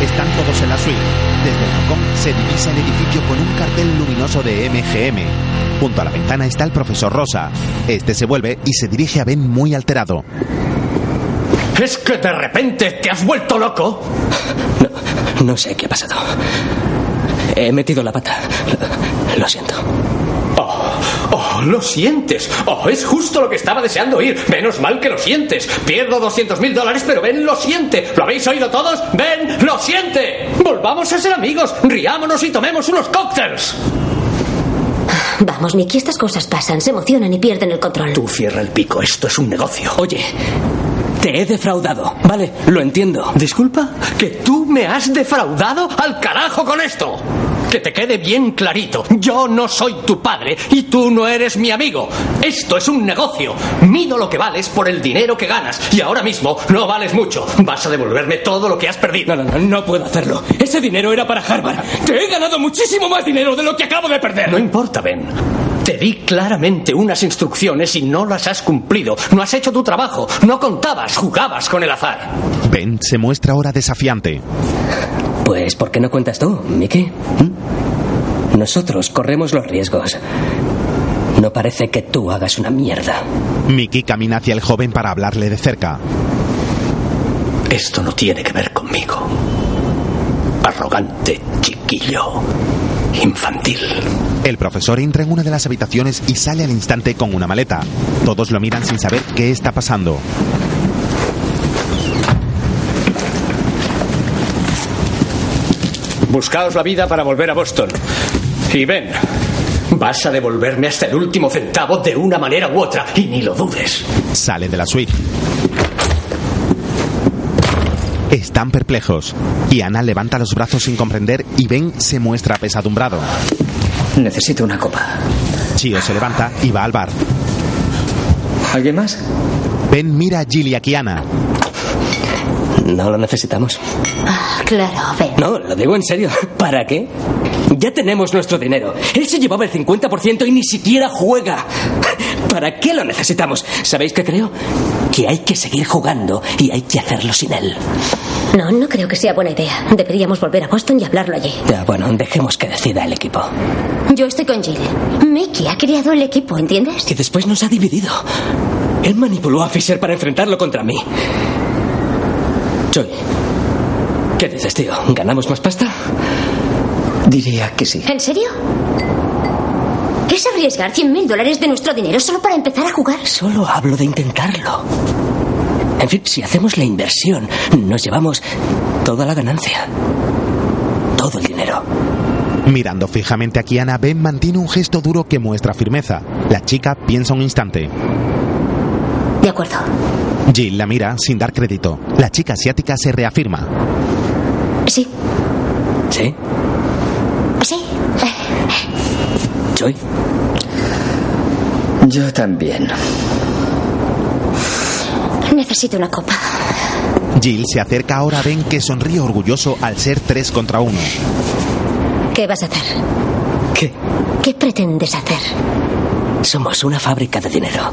Están todos en la suite. Desde el balcón se divisa el edificio con un cartel luminoso de MGM. Junto a la ventana está el profesor Rosa. Este se vuelve y se dirige a Ben muy alterado. ¿Es que de repente te has vuelto loco? No, no sé qué ha pasado. He metido la pata. Lo siento. Lo sientes. Oh, es justo lo que estaba deseando oír. Menos mal que lo sientes. Pierdo 200 mil dólares, pero Ben lo siente. ¿Lo habéis oído todos? Ben lo siente. Volvamos a ser amigos. Riámonos y tomemos unos cócteles. Vamos, Mickey, estas cosas pasan, se emocionan y pierden el control. Tú cierra el pico. Esto es un negocio. Oye, te he defraudado. Vale, lo entiendo. Disculpa, que tú me has defraudado al carajo con esto. Que te quede bien clarito. Yo no soy tu padre y tú no eres mi amigo. Esto es un negocio. Mido lo que vales por el dinero que ganas y ahora mismo no vales mucho. Vas a devolverme todo lo que has perdido. No, no, no, no puedo hacerlo. Ese dinero era para Harvard. Te he ganado muchísimo más dinero de lo que acabo de perder. No importa, Ben. Te di claramente unas instrucciones y no las has cumplido. No has hecho tu trabajo. No contabas, jugabas con el azar. Ben se muestra ahora desafiante. Pues, ¿por qué no cuentas tú, Mickey? ¿Mm? Nosotros corremos los riesgos. No parece que tú hagas una mierda. Mickey camina hacia el joven para hablarle de cerca. Esto no tiene que ver conmigo. Arrogante chiquillo. Infantil. El profesor entra en una de las habitaciones y sale al instante con una maleta. Todos lo miran sin saber qué está pasando. Buscaos la vida para volver a Boston. Y ven, vas a devolverme hasta el último centavo de una manera u otra, y ni lo dudes. Sale de la suite. Están perplejos. Y Ana levanta los brazos sin comprender y Ben se muestra apesadumbrado. Necesito una copa. Chio se levanta y va al bar. ¿Alguien más? Ben mira a Jill y a Kiana. No lo necesitamos. Ah, claro, ven. No, lo digo en serio. ¿Para qué? Ya tenemos nuestro dinero. Él se llevaba el 50% y ni siquiera juega. ¿Para qué lo necesitamos? ¿Sabéis qué creo? Que hay que seguir jugando y hay que hacerlo sin él. No, no creo que sea buena idea. Deberíamos volver a Boston y hablarlo allí. Ya, bueno, dejemos que decida el equipo. Yo estoy con Jill. Mickey ha creado el equipo, ¿entiendes? Y después nos ha dividido. Él manipuló a Fisher para enfrentarlo contra mí. Joy, ¿qué dices, tío? ¿Ganamos más pasta? Diría que sí. ¿En serio? ¿Es arriesgar 100 mil dólares de nuestro dinero solo para empezar a jugar? Solo hablo de intentarlo. En fin, si hacemos la inversión, nos llevamos toda la ganancia. Todo el dinero. Mirando fijamente a Kiana, Ben mantiene un gesto duro que muestra firmeza. La chica piensa un instante. Acuerdo. Jill la mira sin dar crédito. La chica asiática se reafirma. Sí. ¿Sí? Sí. ¿Soy? Yo también. Necesito una copa. Jill se acerca ahora a Ben que sonríe orgulloso al ser tres contra uno. ¿Qué vas a hacer? ¿Qué? ¿Qué pretendes hacer? Somos una fábrica de dinero.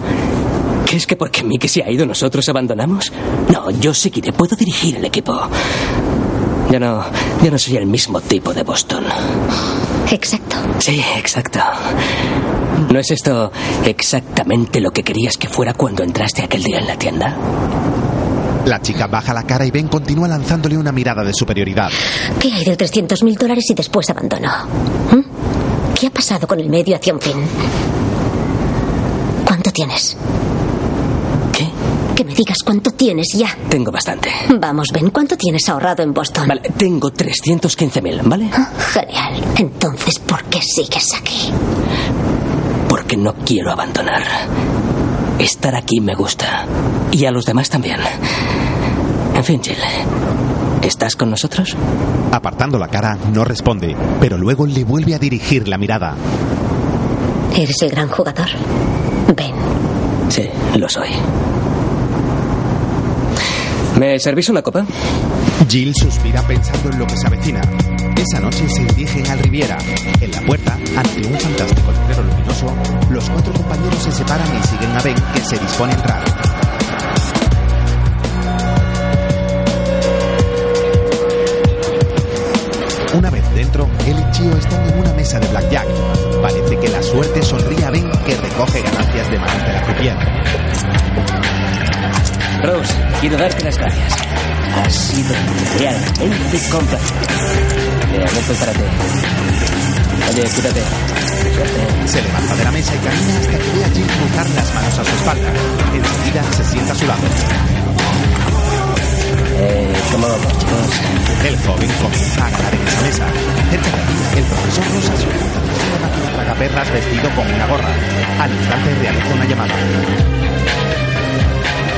¿Crees que porque Mickey se ha ido nosotros abandonamos? No, yo seguiré. Puedo dirigir el equipo. Yo no, yo no soy el mismo tipo de Boston. Exacto. Sí, exacto. ¿No es esto exactamente lo que querías que fuera cuando entraste aquel día en la tienda? La chica baja la cara y Ben continúa lanzándole una mirada de superioridad. ¿Qué hay de 300 mil dólares y después abandono? ¿Mm? ¿Qué ha pasado con el medio hacia un fin? ¿Cuánto tienes? ¿Qué? Que me digas cuánto tienes ya. Tengo bastante. Vamos, Ben, ¿cuánto tienes ahorrado en Boston? Vale, tengo 315 mil, ¿vale? Ah, Genial. Entonces, ¿por qué sigues aquí? Porque no quiero abandonar. Estar aquí me gusta. Y a los demás también. En fin, Jill. ¿Estás con nosotros? Apartando la cara, no responde, pero luego le vuelve a dirigir la mirada. Eres el gran jugador. Ben. Sí, lo soy. ¿Me servís una copa? Jill suspira pensando en lo que se avecina. Esa noche se dirigen al Riviera. En la puerta, ante un fantástico letrero luminoso, los cuatro compañeros se separan y siguen a Ben, que se dispone a entrar. Dentro, él y Chio están en una mesa de blackjack. Parece que la suerte sonríe a Ben, que recoge ganancias de manos de la croupier. Rose, quiero darte las gracias. Has sido realmente complacente. Mira, esto es para ti. Oye. Suerte. Se levanta de la mesa y camina hasta que ve a Jill cruzar las manos a su espalda. Enseguida se sienta a su lado. Eh. El joven comienza a ganar en esa mesa. Cerca de allí, el profesor Rosa se tras una tragaperras vestido con una gorra. Al instante realiza una llamada.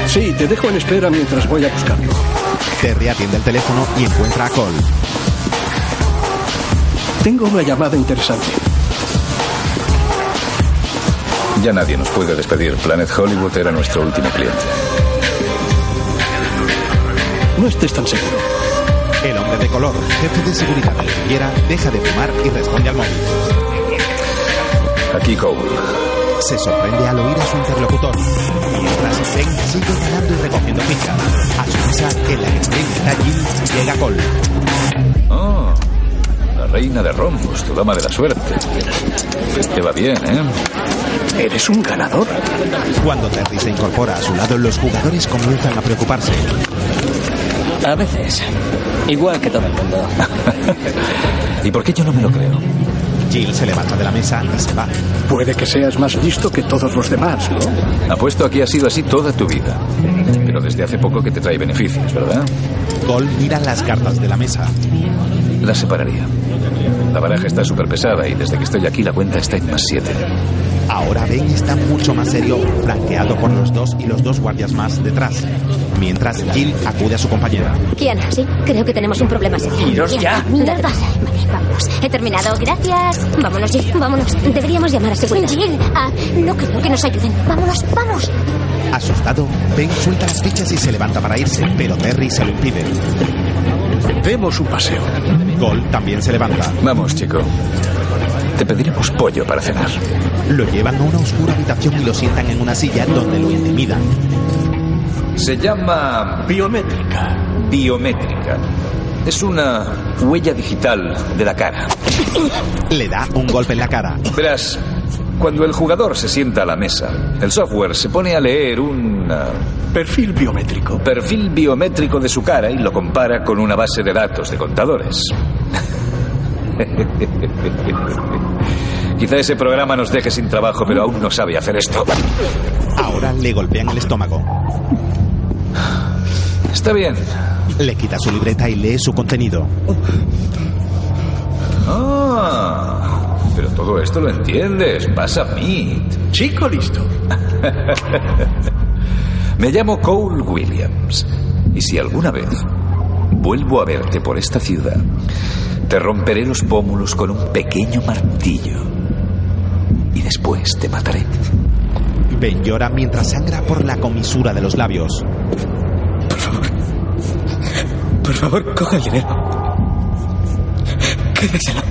Sí, te dejo en espera mientras voy a buscarlo. Terry atiende el teléfono y encuentra a Cole. Tengo una llamada interesante. Ya nadie nos puede despedir. Planet Hollywood era nuestro último cliente. No estés tan seguro. El hombre de color, jefe de seguridad de la Riviera, deja de fumar y responde al móvil. Aquí Cole. Se sorprende al oír a su interlocutor. Mientras Ben sigue ganando y recogiendo fichas. A su mesa, en la que está Jill, llega Cole. Oh, la reina de rombos, tu dama de la suerte. Te va bien, ¿eh? Eres un ganador. Cuando Terry se incorpora a su lado, los jugadores comienzan a preocuparse. A veces. Igual que todo el mundo. ¿Y por qué yo no me lo creo? Jill se levanta de la mesa y se va. Puede que seas más listo que todos los demás, ¿no? Apuesto a que ha sido así toda tu vida. Pero desde hace poco que te trae beneficios, ¿verdad? Cole mira las cartas de la mesa. Las separaría. La baraja está súper pesada y desde que estoy aquí la cuenta está en más siete. Ahora Ben está mucho más serio, flanqueado por los dos y los dos guardias más detrás. Mientras Jill acude a su compañera. Kiana, sí, creo que tenemos un problema serio. Iros ya. Mierda. Vale, vamos. He terminado. Gracias. Vámonos, Jill. Vámonos. Deberíamos llamar a seguridad. Jill, ah, no creo que nos ayuden. Vámonos, vamos. Asustado, Ben suelta las fichas y se levanta para irse, pero Terry se lo impide. Demos un paseo. Cole también se levanta. Vamos, chico. Te pediremos pollo para cenar. Lo llevan a una oscura habitación y lo sientan en una silla donde lo intimidan. Se llama Biométrica. biométrica. Es una huella digital de la cara. Le da un golpe en la cara. Verás, cuando el jugador se sienta a la mesa, el software se pone a leer un ah, Perfil biométrico. perfil biométrico de su cara y lo compara con una base de datos de contadores. Quizá ese programa nos deje sin trabajo, pero aún no sabe hacer esto. Ahora le golpean el estómago. Está bien. Le quita su libreta y lee su contenido. Ah, pero todo esto lo entiendes. Vas a Meet. Chico listo. Me llamo Cole Williams. Y si alguna vez vuelvo a verte por esta ciudad, te romperé los pómulos con un pequeño martillo. Y después te mataré. Ben llora mientras sangra por la comisura de los labios. Por favor, coja el dinero. Quédeselo.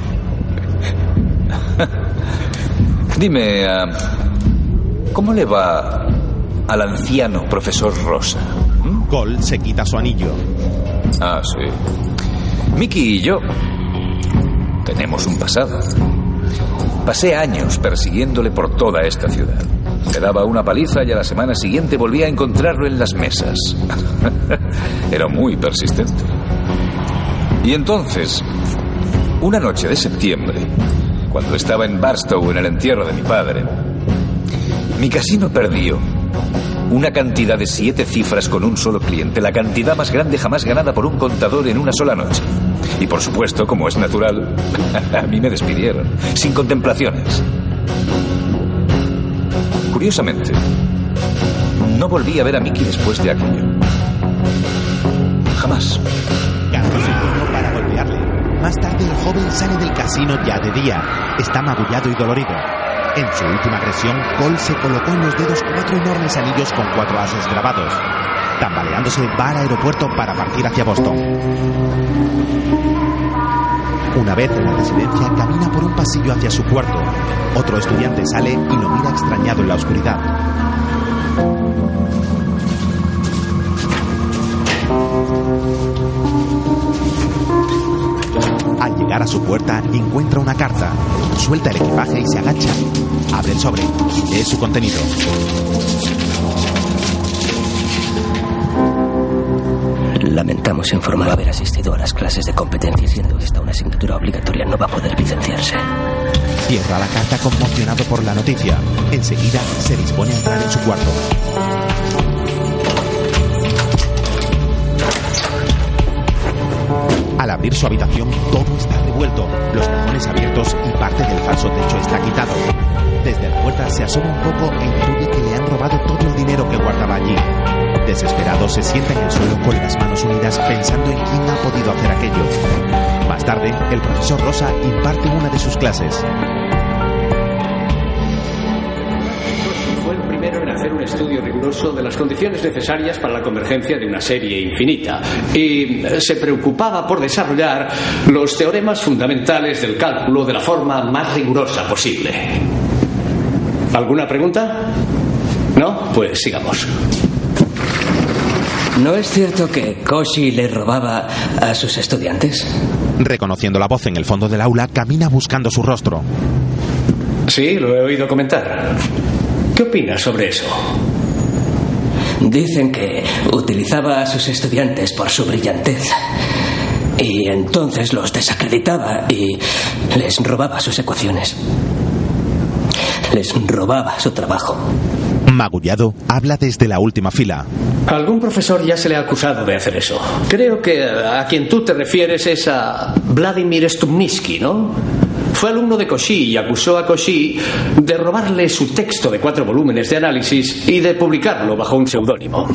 Dime, ah, ¿cómo le va al anciano profesor Rosa? Cole se quita su anillo. Ah, sí. Mickey y yo tenemos un pasado. Pasé años persiguiéndole por toda esta ciudad. Le daba una paliza y a la semana siguiente volvía a encontrarlo en las mesas. Era muy persistente. Y entonces, una noche de septiembre, cuando estaba en Barstow en el entierro de mi padre, mi casino perdió una cantidad de siete cifras con un solo cliente, la cantidad más grande jamás ganada por un contador en una sola noche. Y por supuesto, como es natural, a mí me despidieron, sin contemplaciones. Curiosamente, no volví a ver a Mickey después de aquello. Jamás. Más tarde el joven sale del casino ya de día. Está magullado y dolorido. En su última agresión, Cole se colocó en los dedos cuatro enormes anillos con cuatro ases grabados. Tambaleándose, va al aeropuerto para partir hacia Boston. Una vez en la residencia, camina por un pasillo hacia su cuarto. Otro estudiante sale y lo mira extrañado en la oscuridad. Al llegar a su puerta, encuentra una carta. Suelta el equipaje y se agacha. Abre el sobre y lee su contenido. Lamentamos informar haber asistido a las clases de competencia, siendo esta una asignatura obligatoria, no va a poder licenciarse. Cierra la carta conmocionado por la noticia. Enseguida se dispone a entrar en su cuarto. Al abrir su habitación, todo está revuelto. Los cajones abiertos y parte del falso techo está quitado. Desde la puerta se asoma un poco e intuye que le han robado todo el dinero que guardaba allí. Desesperado se sienta en el suelo con las manos unidas pensando en quién ha podido hacer aquello. Más tarde, el profesor Rosa imparte una de sus clases. Riguroso de las condiciones necesarias para la convergencia de una serie infinita y eh, se preocupaba por desarrollar los teoremas fundamentales del cálculo de la forma más rigurosa posible. ¿Alguna pregunta? ¿No? Pues sigamos. ¿No es cierto que Koshi le robaba a sus estudiantes? Reconociendo la voz en el fondo del aula, camina buscando su rostro. Sí, lo he oído comentar. ¿Qué opinas sobre eso? Dicen que utilizaba a sus estudiantes por su brillantez. Y entonces los desacreditaba y les robaba sus ecuaciones. Les robaba su trabajo. Magullado habla desde la última fila. A algún profesor ya se le ha acusado de hacer eso. Creo que a quien tú te refieres es a Vladimir Stupnitsky, ¿no? Fue alumno de Cauchy y acusó a Cauchy de robarle su texto de cuatro volúmenes de análisis y de publicarlo bajo un seudónimo.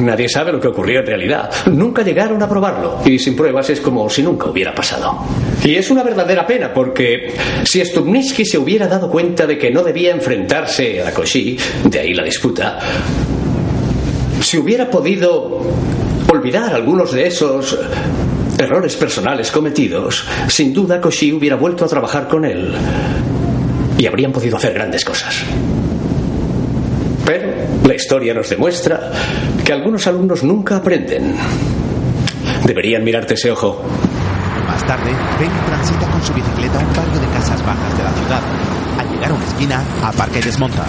Nadie sabe lo que ocurrió en realidad. Nunca llegaron a probarlo. Y sin pruebas es como si nunca hubiera pasado. Y es una verdadera pena porque si Stupnitsky se hubiera dado cuenta de que no debía enfrentarse a Cauchy, de ahí la disputa, si hubiera podido olvidar algunos de esos errores personales cometidos, sin duda Cauchy hubiera vuelto a trabajar con él y habrían podido hacer grandes cosas. Pero la historia nos demuestra que algunos alumnos nunca aprenden. Deberían mirarte ese ojo. Más tarde, Ben transita con su bicicleta un barrio de casas bajas de la ciudad. Al llegar a una esquina, aparca y desmonta.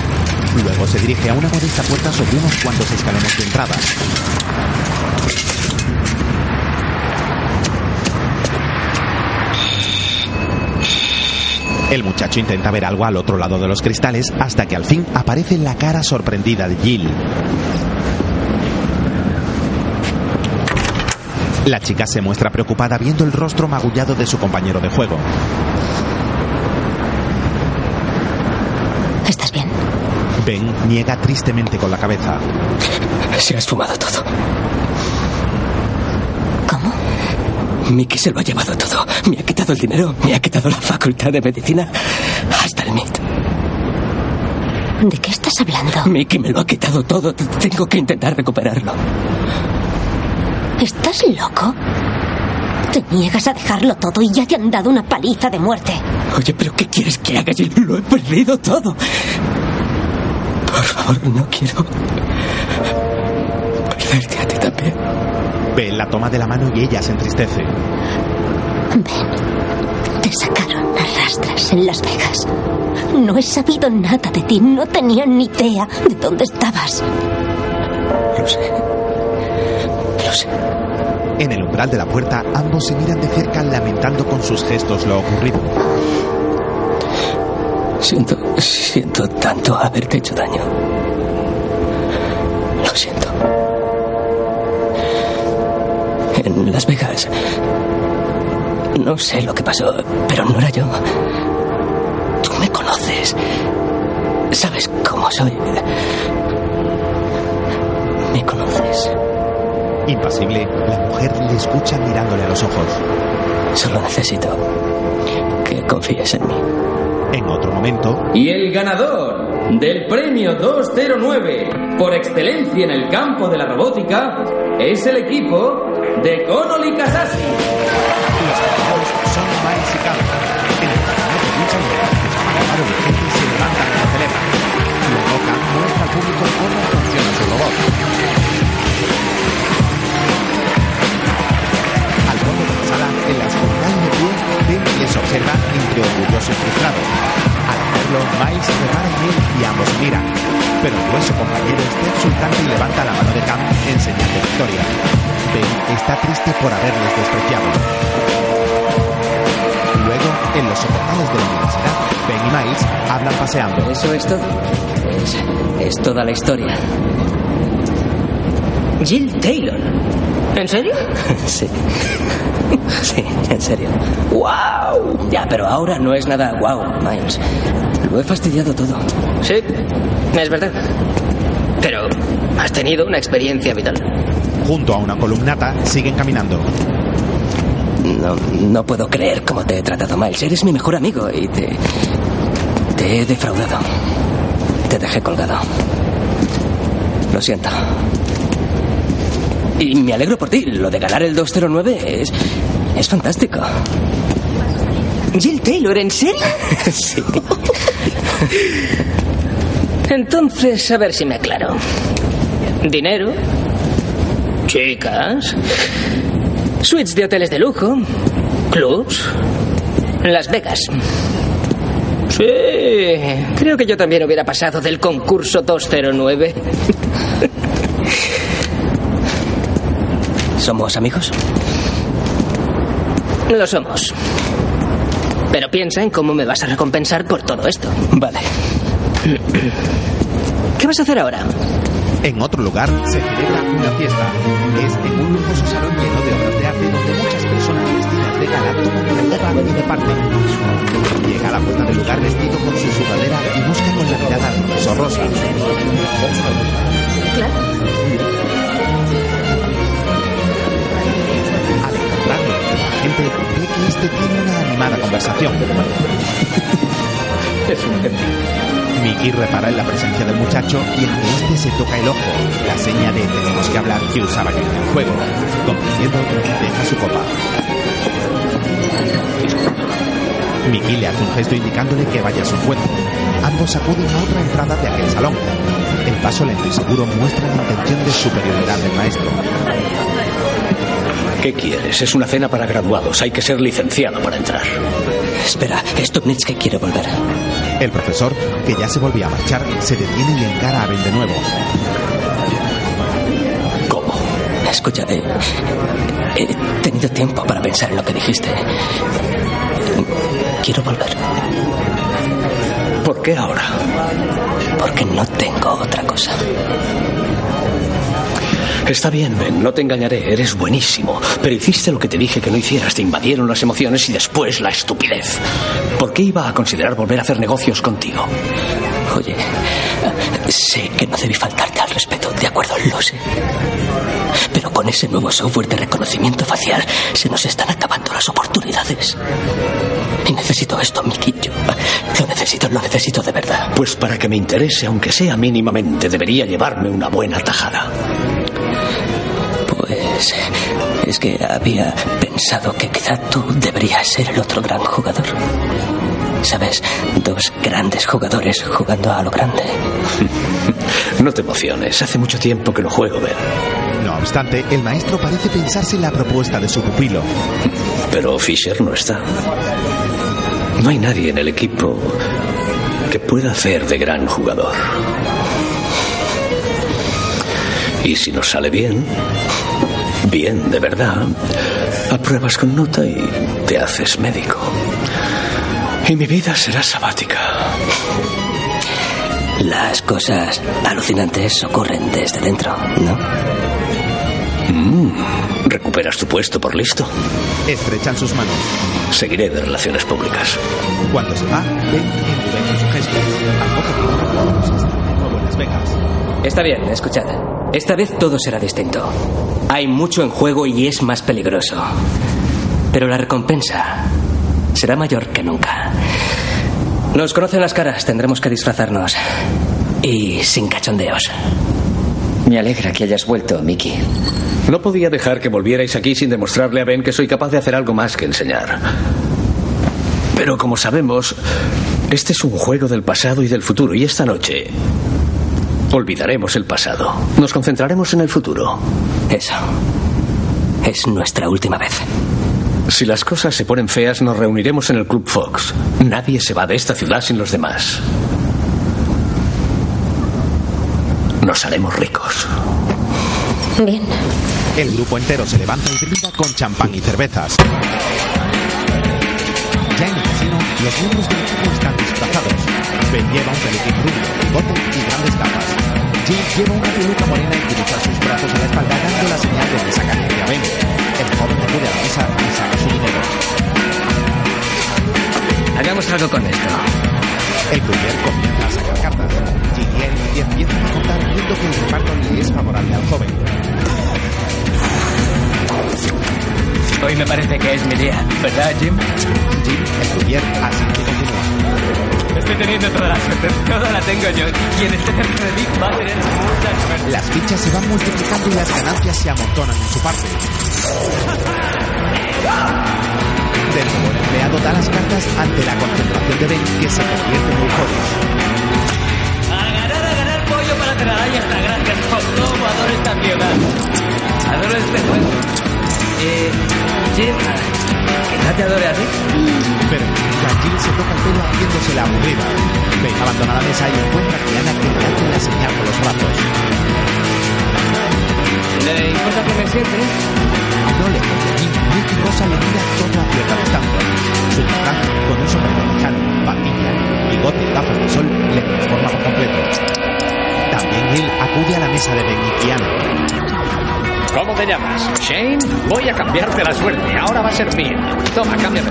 Luego se dirige a una modesta puerta sobre unos cuantos escalones de entrada. El muchacho intenta ver algo al otro lado de los cristales hasta que al fin aparece la cara sorprendida de Jill. La chica se muestra preocupada viendo el rostro magullado de su compañero de juego. ¿Estás bien? Ben niega tristemente con la cabeza. Se ha esfumado todo. ¿Cómo? Mickey se lo ha llevado todo. Me ha quitado el dinero, me ha quitado la facultad de medicina, hasta el MIT. ¿De qué estás hablando? Mickey me lo ha quitado todo. Tengo que intentar recuperarlo. ¿Estás loco? Te niegas a dejarlo todo y ya te han dado una paliza de muerte. Oye, pero ¿qué quieres que haga? Yo lo he perdido todo. Por favor, no quiero perderte a ti la toma de la mano y ella se entristece. Ven, te sacaron a rastras en Las Vegas. No he sabido nada de ti, no tenía ni idea de dónde estabas. Lo sé. Lo sé. En el umbral de la puerta, ambos se miran de cerca lamentando con sus gestos lo ocurrido. Siento, siento tanto haberte hecho daño. Lo siento. En Las Vegas. No sé lo que pasó, pero no era yo. Tú me conoces. Sabes cómo soy. Me conoces. Impasible, la mujer le escucha mirándole a los ojos. Solo necesito que confíes en mí. En otro momento, Y el ganador del premio 209 por excelencia en el campo de la robótica es el equipo de Connolly Kasashi. los ganadores son Miles y Carl. En el campeonato de lucha libre, urgente y se levantan y lo celebran. Luego Cam muestra al público cómo funciona su robot. Al fondo de la sala, en la escondida de pie, Ben les observa entre orgulloso y frustrado. Al hacerlo, Miles se repara en él y ambos miran. Pero el grueso compañero está exultante y levanta la mano de Cam en señal de victoria. Ben está triste por haberles despreciado. Luego, en los soportales de la universidad, Ben y Miles hablan paseando. Eso es todo. Es, es toda la historia. Jill Taylor. ¿En serio? Sí. Sí, en serio. ¡Wow! Ya, pero ahora no es nada wow, Miles. Lo he fastidiado todo. Sí, es verdad. Pero has tenido una experiencia vital. Junto a una columnata, siguen caminando. No, no puedo creer cómo te he tratado, Miles. Eres mi mejor amigo y te. Te he defraudado. Te dejé colgado. Lo siento. Y me alegro por ti. Lo de ganar el 209 es. es fantástico. Jill Taylor, ¿en serio? sí. Entonces, a ver si me aclaro. Dinero, chicas, suites de hoteles de lujo, clubs, Las Vegas. Sí, creo que yo también hubiera pasado del concurso 209. ¿Somos amigos? Lo somos. Pero piensa en cómo me vas a recompensar por todo esto. Vale. ¿Qué vas a hacer ahora? En otro lugar se celebra una fiesta. Es en un lujoso salón lleno de obras de arte donde muchas personas vestidas de gala toman una copa y reparten. Llega a la puerta del lugar vestido con su sudadera y busca con la mirada al profesor Rosa. Al encontrarlo la gente, ve que este tiene una animada conversación. Es un ejemplo. Mickey repara en la presencia del muchacho y ante este se toca el ojo, la seña de tenemos que hablar que usaba en el juego. Comprendiendo, deja su copa. Mickey le hace un gesto indicándole que vaya a su encuentro. Ambos acuden a otra entrada de aquel salón. El paso lento y seguro muestra la intención de superioridad del maestro. ¿Qué quieres? Es una cena para graduados. Hay que ser licenciado para entrar. Espera, Stupnitsky quiere volver. El profesor, que ya se volvía a marchar, se detiene y encara a Ben de nuevo. ¿Cómo? Escucha, eh, he tenido tiempo para pensar en lo que dijiste. Quiero volver. ¿Por qué ahora? Porque no tengo otra cosa. Está bien, Ben, no te engañaré, eres buenísimo. Pero hiciste lo que te dije que no hicieras, te invadieron las emociones y después la estupidez. ¿Por qué iba a considerar volver a hacer negocios contigo? Oye, Sé que no debí faltarte al respeto, de acuerdo, lo sé. Pero con ese nuevo software de reconocimiento facial se nos están acabando las oportunidades. Y necesito esto, Mickey. Yo lo necesito, lo necesito de verdad. Pues para que me interese, aunque sea mínimamente, debería llevarme una buena tajada. Pues es que había pensado que quizá tú deberías ser el otro gran jugador. ¿Sabes? Dos grandes jugadores jugando a lo grande. No te emociones, hace mucho tiempo que no juego, Ben. No obstante, el maestro parece pensarse en la propuesta de su pupilo. Pero Fisher no está. No hay nadie en el equipo que pueda hacer de gran jugador. Y si nos sale bien, bien de verdad, apruebas con nota y te haces médico. Y mi vida será sabática. Las cosas alucinantes ocurren desde dentro, ¿no? Mm, recuperas tu puesto por listo. Estrechan sus manos. Seguiré de relaciones públicas. Cuando se va, ven endurece su gesto. Al poco tiempo, de nuevo en Las Vegas. Está bien, escuchad. Esta vez todo será distinto. Hay mucho en juego y es más peligroso. Pero la recompensa será mayor que nunca. Nos conocen las caras, tendremos que disfrazarnos. Y sin cachondeos. Me alegra que hayas vuelto, Mickey. No podía dejar que volvierais aquí sin demostrarle a Ben que soy capaz de hacer algo más que enseñar. Pero como sabemos, este es un juego del pasado y del futuro. Y esta noche olvidaremos el pasado. Nos concentraremos en el futuro. Eso. Es nuestra última vez. Si las cosas se ponen feas, nos reuniremos en el Club Fox. Nadie se va de esta ciudad sin los demás. Nos haremos ricos. Bien. El grupo entero se levanta y brinda con champán y cervezas. Ya en el casino, los miembros del equipo están disfrazados. Ben lleva un peluquín rubio, bigote y grandes gafas. Jim lleva una peluca morena y cruza sus brazos a la espalda dando la señal de que saca a Ben. El joven acude a la mesa y saca su dinero. Hagamos algo con esto. El croupier comienza a sacar cartas. Jim y empiezan a contar viendo que el reparto le es favorable al joven. Hoy me parece que es mi día, ¿verdad, Jim? Jim, el croupier, así que continúa. Estoy teniendo toda la suerte, toda la tengo yo. Y en este ejemplo de Big va a tener mucha suerte. Las fichas se van multiplicando y las ganancias se amontonan en su parte. De nuevo, el empleado da las cartas ante la concentración de Ben que se convierte en euforia. A ganar, a ganar pollo para. Ahí está, gracias. Como adoro esta mierda. Adoro este juego. Eh, Jim, que no te adore a ti. Pero Jim se toca el pelo haciéndose la aburrida. Ben abandona la mesa y encuentra que le hace la señal con los brazos. ¿Le importa que me siente? No le porque Jim, Nick y Rosa le mira todo a cierta distancia. Su disfraz, con un sombrero lejano, patilla, bigote y gafas de sol, le transforma por completo. También él acude a la mesa de Ben y. ¿Cómo te llamas? Shane. Voy a cambiarte la suerte. Ahora va a ser mía. Toma, cámbiame.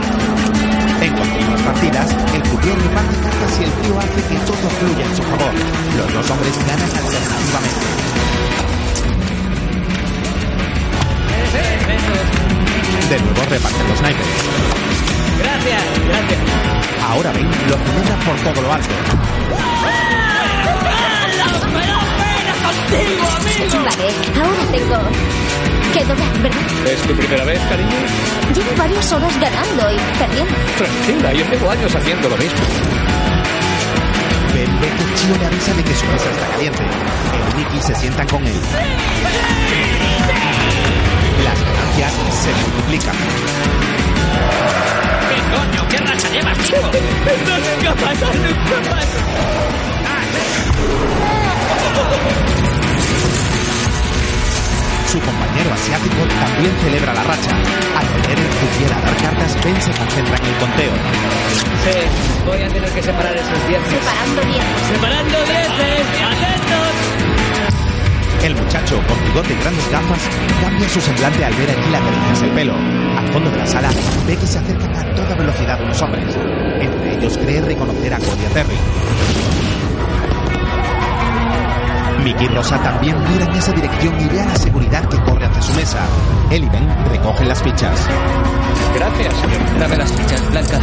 En continuas partidas, el croupier reparte cartas y el tío hace que todo fluya en su favor. Los dos hombres ganan alternativamente. De nuevo reparten los naipes. Gracias, gracias. Ahora Ben lo celebra por todo lo alto. Vale, ahora tengo que doblar, ¿verdad? ¿Es tu primera vez, cariño? Llevo varias horas ganando y perdiendo. Tranquila, yo llevo años haciendo lo mismo. Ve que le avisa de que su mesa está caliente. El Nicky se sientan con él. Las ganancias se multiplican. ¿Qué coño? ¿Qué racha llevas, chico? Esto nunca pasa, nunca pasa. Su compañero asiático también celebra la racha. Al tener el croupier a dar cartas, Ben se concentra en el conteo. Sí, voy a tener que separar esos dientes. Separando dientes. ¡Separando dientes! ¡Atentos! El muchacho, con bigote y grandes gafas, cambia su semblante al ver a Gil acariciarse el pelo. Al fondo de la sala, ve que se acercan a toda velocidad unos hombres. Entre ellos cree reconocer a Cody Terry. Mickey y Rosa también mira en esa dirección y ve a la seguridad que corre hacia su mesa. Él y Ben recogen las fichas. Gracias. Dame las fichas, Blanca.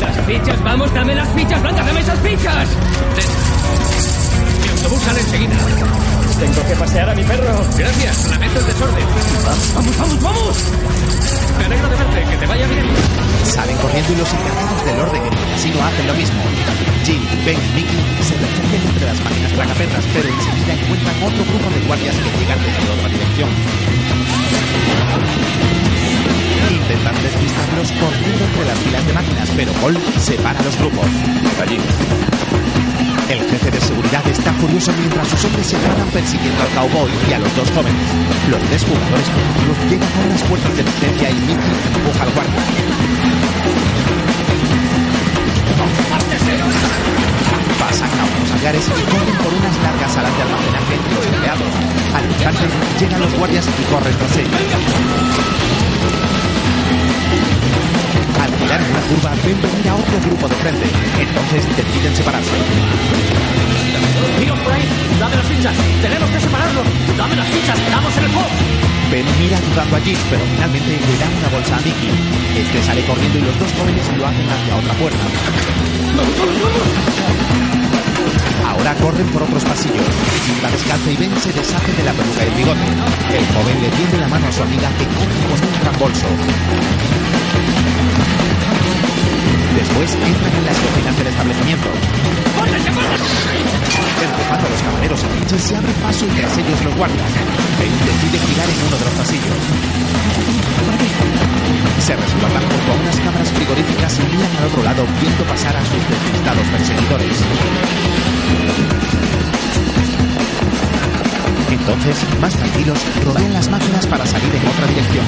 Las fichas, vamos, dame las fichas, Blanca, dame esas fichas. Mi autobús sale enseguida. Tengo que pasear a mi perro. Gracias, lamento el desorden. Vamos, vamos, vamos. Me alegro de verte, que te vaya bien. Salen corriendo y los encargados del orden en el casino hacen lo mismo. Jill, Ben y Mickey se refugian entre las máquinas tragaperras, pero enseguida encuentran otro grupo de guardias que llegan desde otra dirección. Intentan despistarlos corriendo entre las filas de máquinas, pero Paul separa los grupos. Allí. El jefe de seguridad está furioso mientras sus hombres se paran persiguiendo al cowboy y a los dos jóvenes. Los tres jugadores fugitivos llegan a las puertas de emergencia y Mickey empuja al guardia. Pasan a unos hangares y corren por unas largas salas de almacenaje entre los empleados. Al instante llegan los guardias y corren tras ellos. Girar en una curva ven venir a otro grupo de frente. Entonces deciden separarse. Mira por ahí, dame las fichas. Tenemos que separarlos. Dame las fichas, estamos en el fox. Ben mira dudando allí, pero finalmente le dan una bolsa a Mickey. Este sale corriendo y los dos jóvenes lo hacen hacia otra puerta. Ahora corren por otros pasillos. La descalza y Ben se deshace de la peluca y el bigote. El joven le tiende la mano a su amiga que coge con un gran bolso. Después entran en las cocinas del establecimiento. Empujando a los camareros pinches se abre paso y tras ellos los guardias. Ben decide girar en uno de los pasillos. Se resguardan junto a unas cámaras frigoríficas y miran al otro lado viendo pasar a sus despistados perseguidores. Entonces, más tranquilos, rodean las máquinas para salir en otra dirección.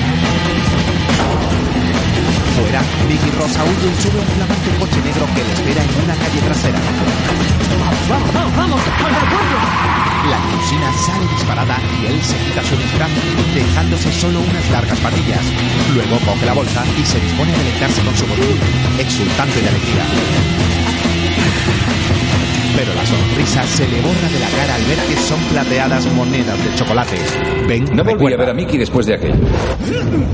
Fuera, Mickey Rosa huye y sube un flamante coche negro que le espera en una calle trasera. Vamos, vamos, vamos. ¡Al aeropuerto! La limusina sale disparada y él se quita su disfraz, dejándose solo unas largas patillas. Luego coge la bolsa y se dispone a deleitarse con su botín, exultante de alegría. Pero la sonrisa se le borra de la cara al ver que son plateadas monedas de chocolate. Ben No volví a ver a Mickey después de aquello.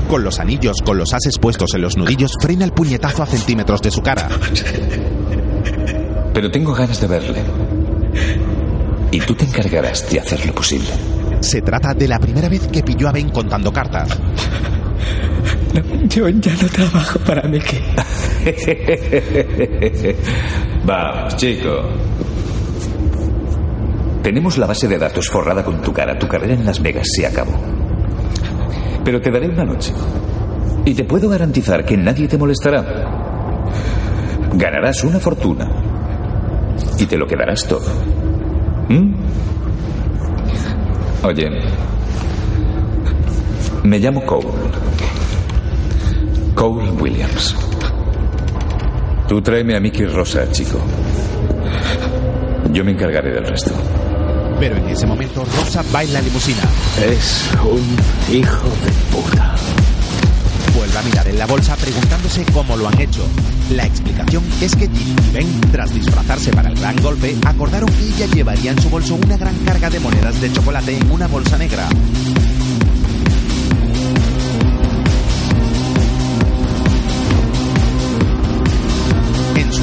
Con los anillos con los ases puestos en los nudillos, frena el puñetazo a centímetros de su cara. Pero tengo ganas de verle. Y tú te encargarás de hacer lo posible. Se trata de la primera vez que pilló a Ben contando cartas. Yo ya no trabajo para Mickey. Vamos, chico. Tenemos la base de datos forrada con tu cara. Tu carrera en Las Vegas se acabó. Pero te daré una noche. Y te puedo garantizar que nadie te molestará. Ganarás una fortuna. Y te lo quedarás todo. ¿Mm? Oye. Me llamo Cole. Cole Williams. Tú tráeme a Mickey Rosa, chico. Yo me encargaré del resto. Pero en ese momento Rosa va en la limusina. Es un hijo de puta. Vuelve a mirar en la bolsa preguntándose cómo lo han hecho. La explicación es que Jim y Ben, tras disfrazarse para el gran golpe, acordaron que ella llevaría en su bolso una gran carga de monedas de chocolate en una bolsa negra.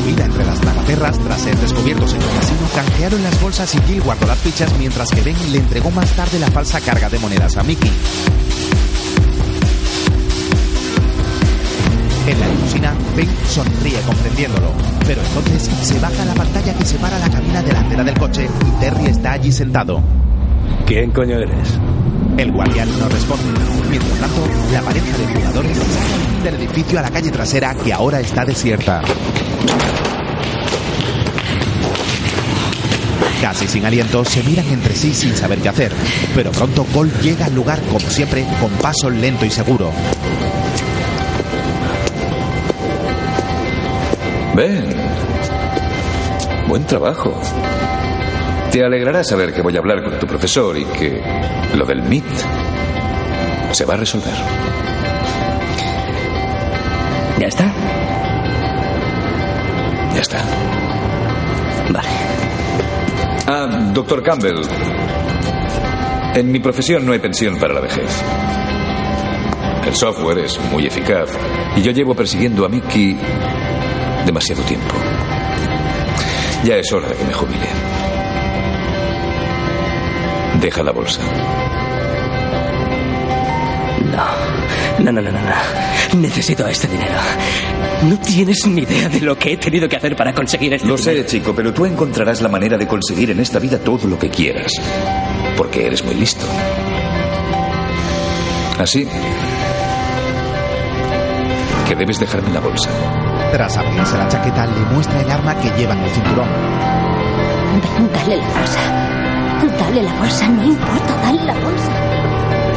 Vida entre las tragaperras, tras ser descubiertos en el casino, canjearon las bolsas y Jill guardó las fichas mientras que Ben le entregó más tarde la falsa carga de monedas a Mickey. En la limusina, Ben sonríe comprendiéndolo, pero entonces se baja la pantalla que separa la cabina delantera del coche y Terry está allí sentado. ¿Quién coño eres? El guardián no responde. Mientras tanto, la pareja de jugadores sale del edificio a la calle trasera que ahora está desierta. Casi sin aliento, se miran entre sí sin saber qué hacer. Pero pronto Cole llega al lugar, como siempre, con paso lento y seguro. Ven. Buen trabajo. Te alegrará saber que voy a hablar con tu profesor y que lo del MIT se va a resolver. ¿Ya está? Ya está. Vale. Ah, doctor Campbell. En mi profesión no hay pensión para la vejez. El software es muy eficaz y yo llevo persiguiendo a Mickey demasiado tiempo. Ya es hora de que me jubile. Deja la bolsa. No, no, no, no, no. Necesito este dinero. No tienes ni idea de lo que he tenido que hacer para conseguir este Lo dinero. sé, chico, pero tú encontrarás la manera de conseguir en esta vida todo lo que quieras. Porque eres muy listo. Así que debes dejarme la bolsa. Tras abrirse la chaqueta, le muestra el arma que lleva en el cinturón. Ven, dale la bolsa. Dale la bolsa, no importa, dale la bolsa.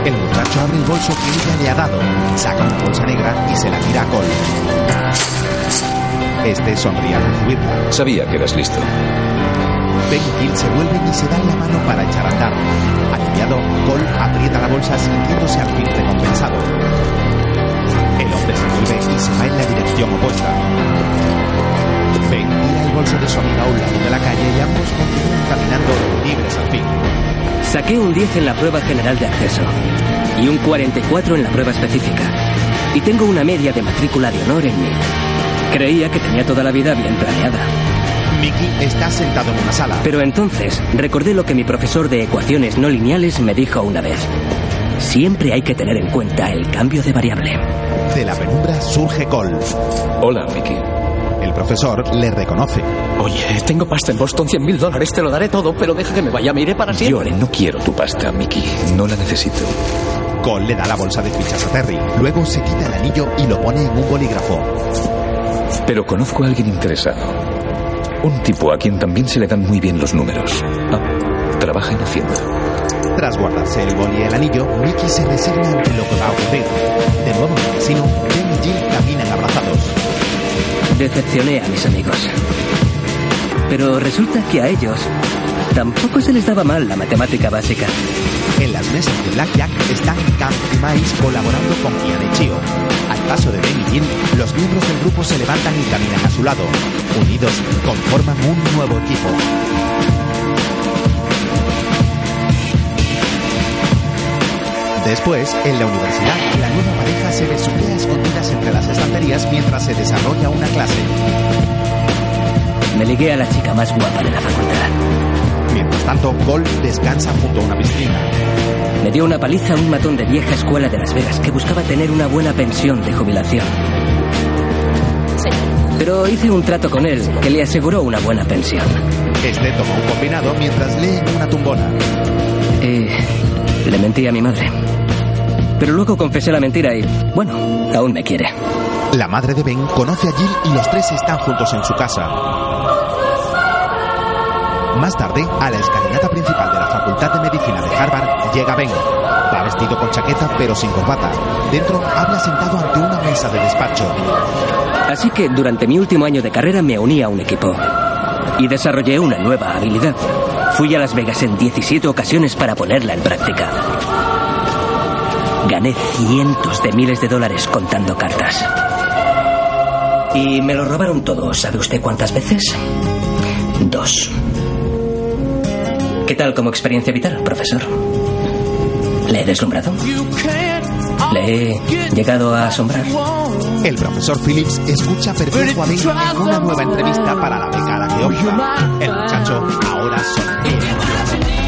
El muchacho abre el bolso que ella le ha dado, saca una bolsa negra y se la tira a Cole. Este sonríe al recibirla. Sabía que eras listo. Ben y Gil se vuelven y se dan la mano para echar a andar. Aliviado, Cole aprieta la bolsa sintiéndose al fin recompensado. El hombre se vuelve y se va en la dirección opuesta. Ben tira el bolso de su amiga a un lado de la calle y ambos continúan caminando libres al fin. Saqué un 10 en la prueba general de acceso y un 44 en la prueba específica. Y tengo una media de matrícula de honor en mí. Creía que tenía toda la vida bien planeada. Mickey está sentado en una sala. Pero entonces recordé lo que mi profesor de ecuaciones no lineales me dijo una vez. Siempre hay que tener en cuenta el cambio de variable. De la penumbra surge Cole. Hola, Mickey. El profesor le reconoce. Oye, tengo pasta en Boston, 100 mil dólares, te lo daré todo, pero deja que me vaya, me iré para siempre. Yo no quiero tu pasta, Mickey. No la necesito. Cole le da la bolsa de fichas a Terry. Luego se quita el anillo y lo pone en un bolígrafo. Pero conozco a alguien interesado. Un tipo a quien también se le dan muy bien los números. Ah, trabaja en Hacienda. Tras guardarse el boli y el anillo, Mickey se resigna ante lo que va a ocurrir. De nuevo en el casino, Ben y Jill caminan abrazados. Decepcioné a mis amigos. Pero resulta que a ellos tampoco se les daba mal la matemática básica. En las mesas de Blackjack están Cam y Miles colaborando con Chio. Al paso de Ben y Jill, los miembros del grupo se levantan y caminan a su lado. Unidos, conforman un nuevo equipo. Después, en la universidad, la nueva pareja se besuquea a escondidas entre las estanterías mientras se desarrolla una clase. Me ligué a la chica más guapa de la facultad. Mientras tanto, Cole descansa junto a una piscina. Me dio una paliza a un matón de vieja escuela de Las Vegas que buscaba tener una buena pensión de jubilación. Pero hice un trato con él que le aseguró una buena pensión. Este toma un combinado mientras lee en una tumbona. Eh, le mentí a mi madre. Pero luego confesé la mentira y, bueno, aún me quiere. La madre de Ben conoce a Jill y los tres están juntos en su casa. Más tarde, a la escalinata principal de la Facultad de Medicina de Harvard llega Ben. Va vestido con chaqueta pero sin corbata. Dentro habla sentado ante una mesa de despacho. Así que durante mi último año de carrera me uní a un equipo. Y desarrollé una nueva habilidad. Fui a Las Vegas en 17 ocasiones para ponerla en práctica. Gané cientos de miles de dólares contando cartas. Y me lo robaron todo. ¿Sabe usted cuántas veces? Dos. ¿Qué tal como experiencia vital, profesor? ¿Le he deslumbrado? ¿Le he llegado a asombrar? El profesor Phillips escucha Ben en una nueva entrevista para la beca a la que. El muchacho ahora sonríe.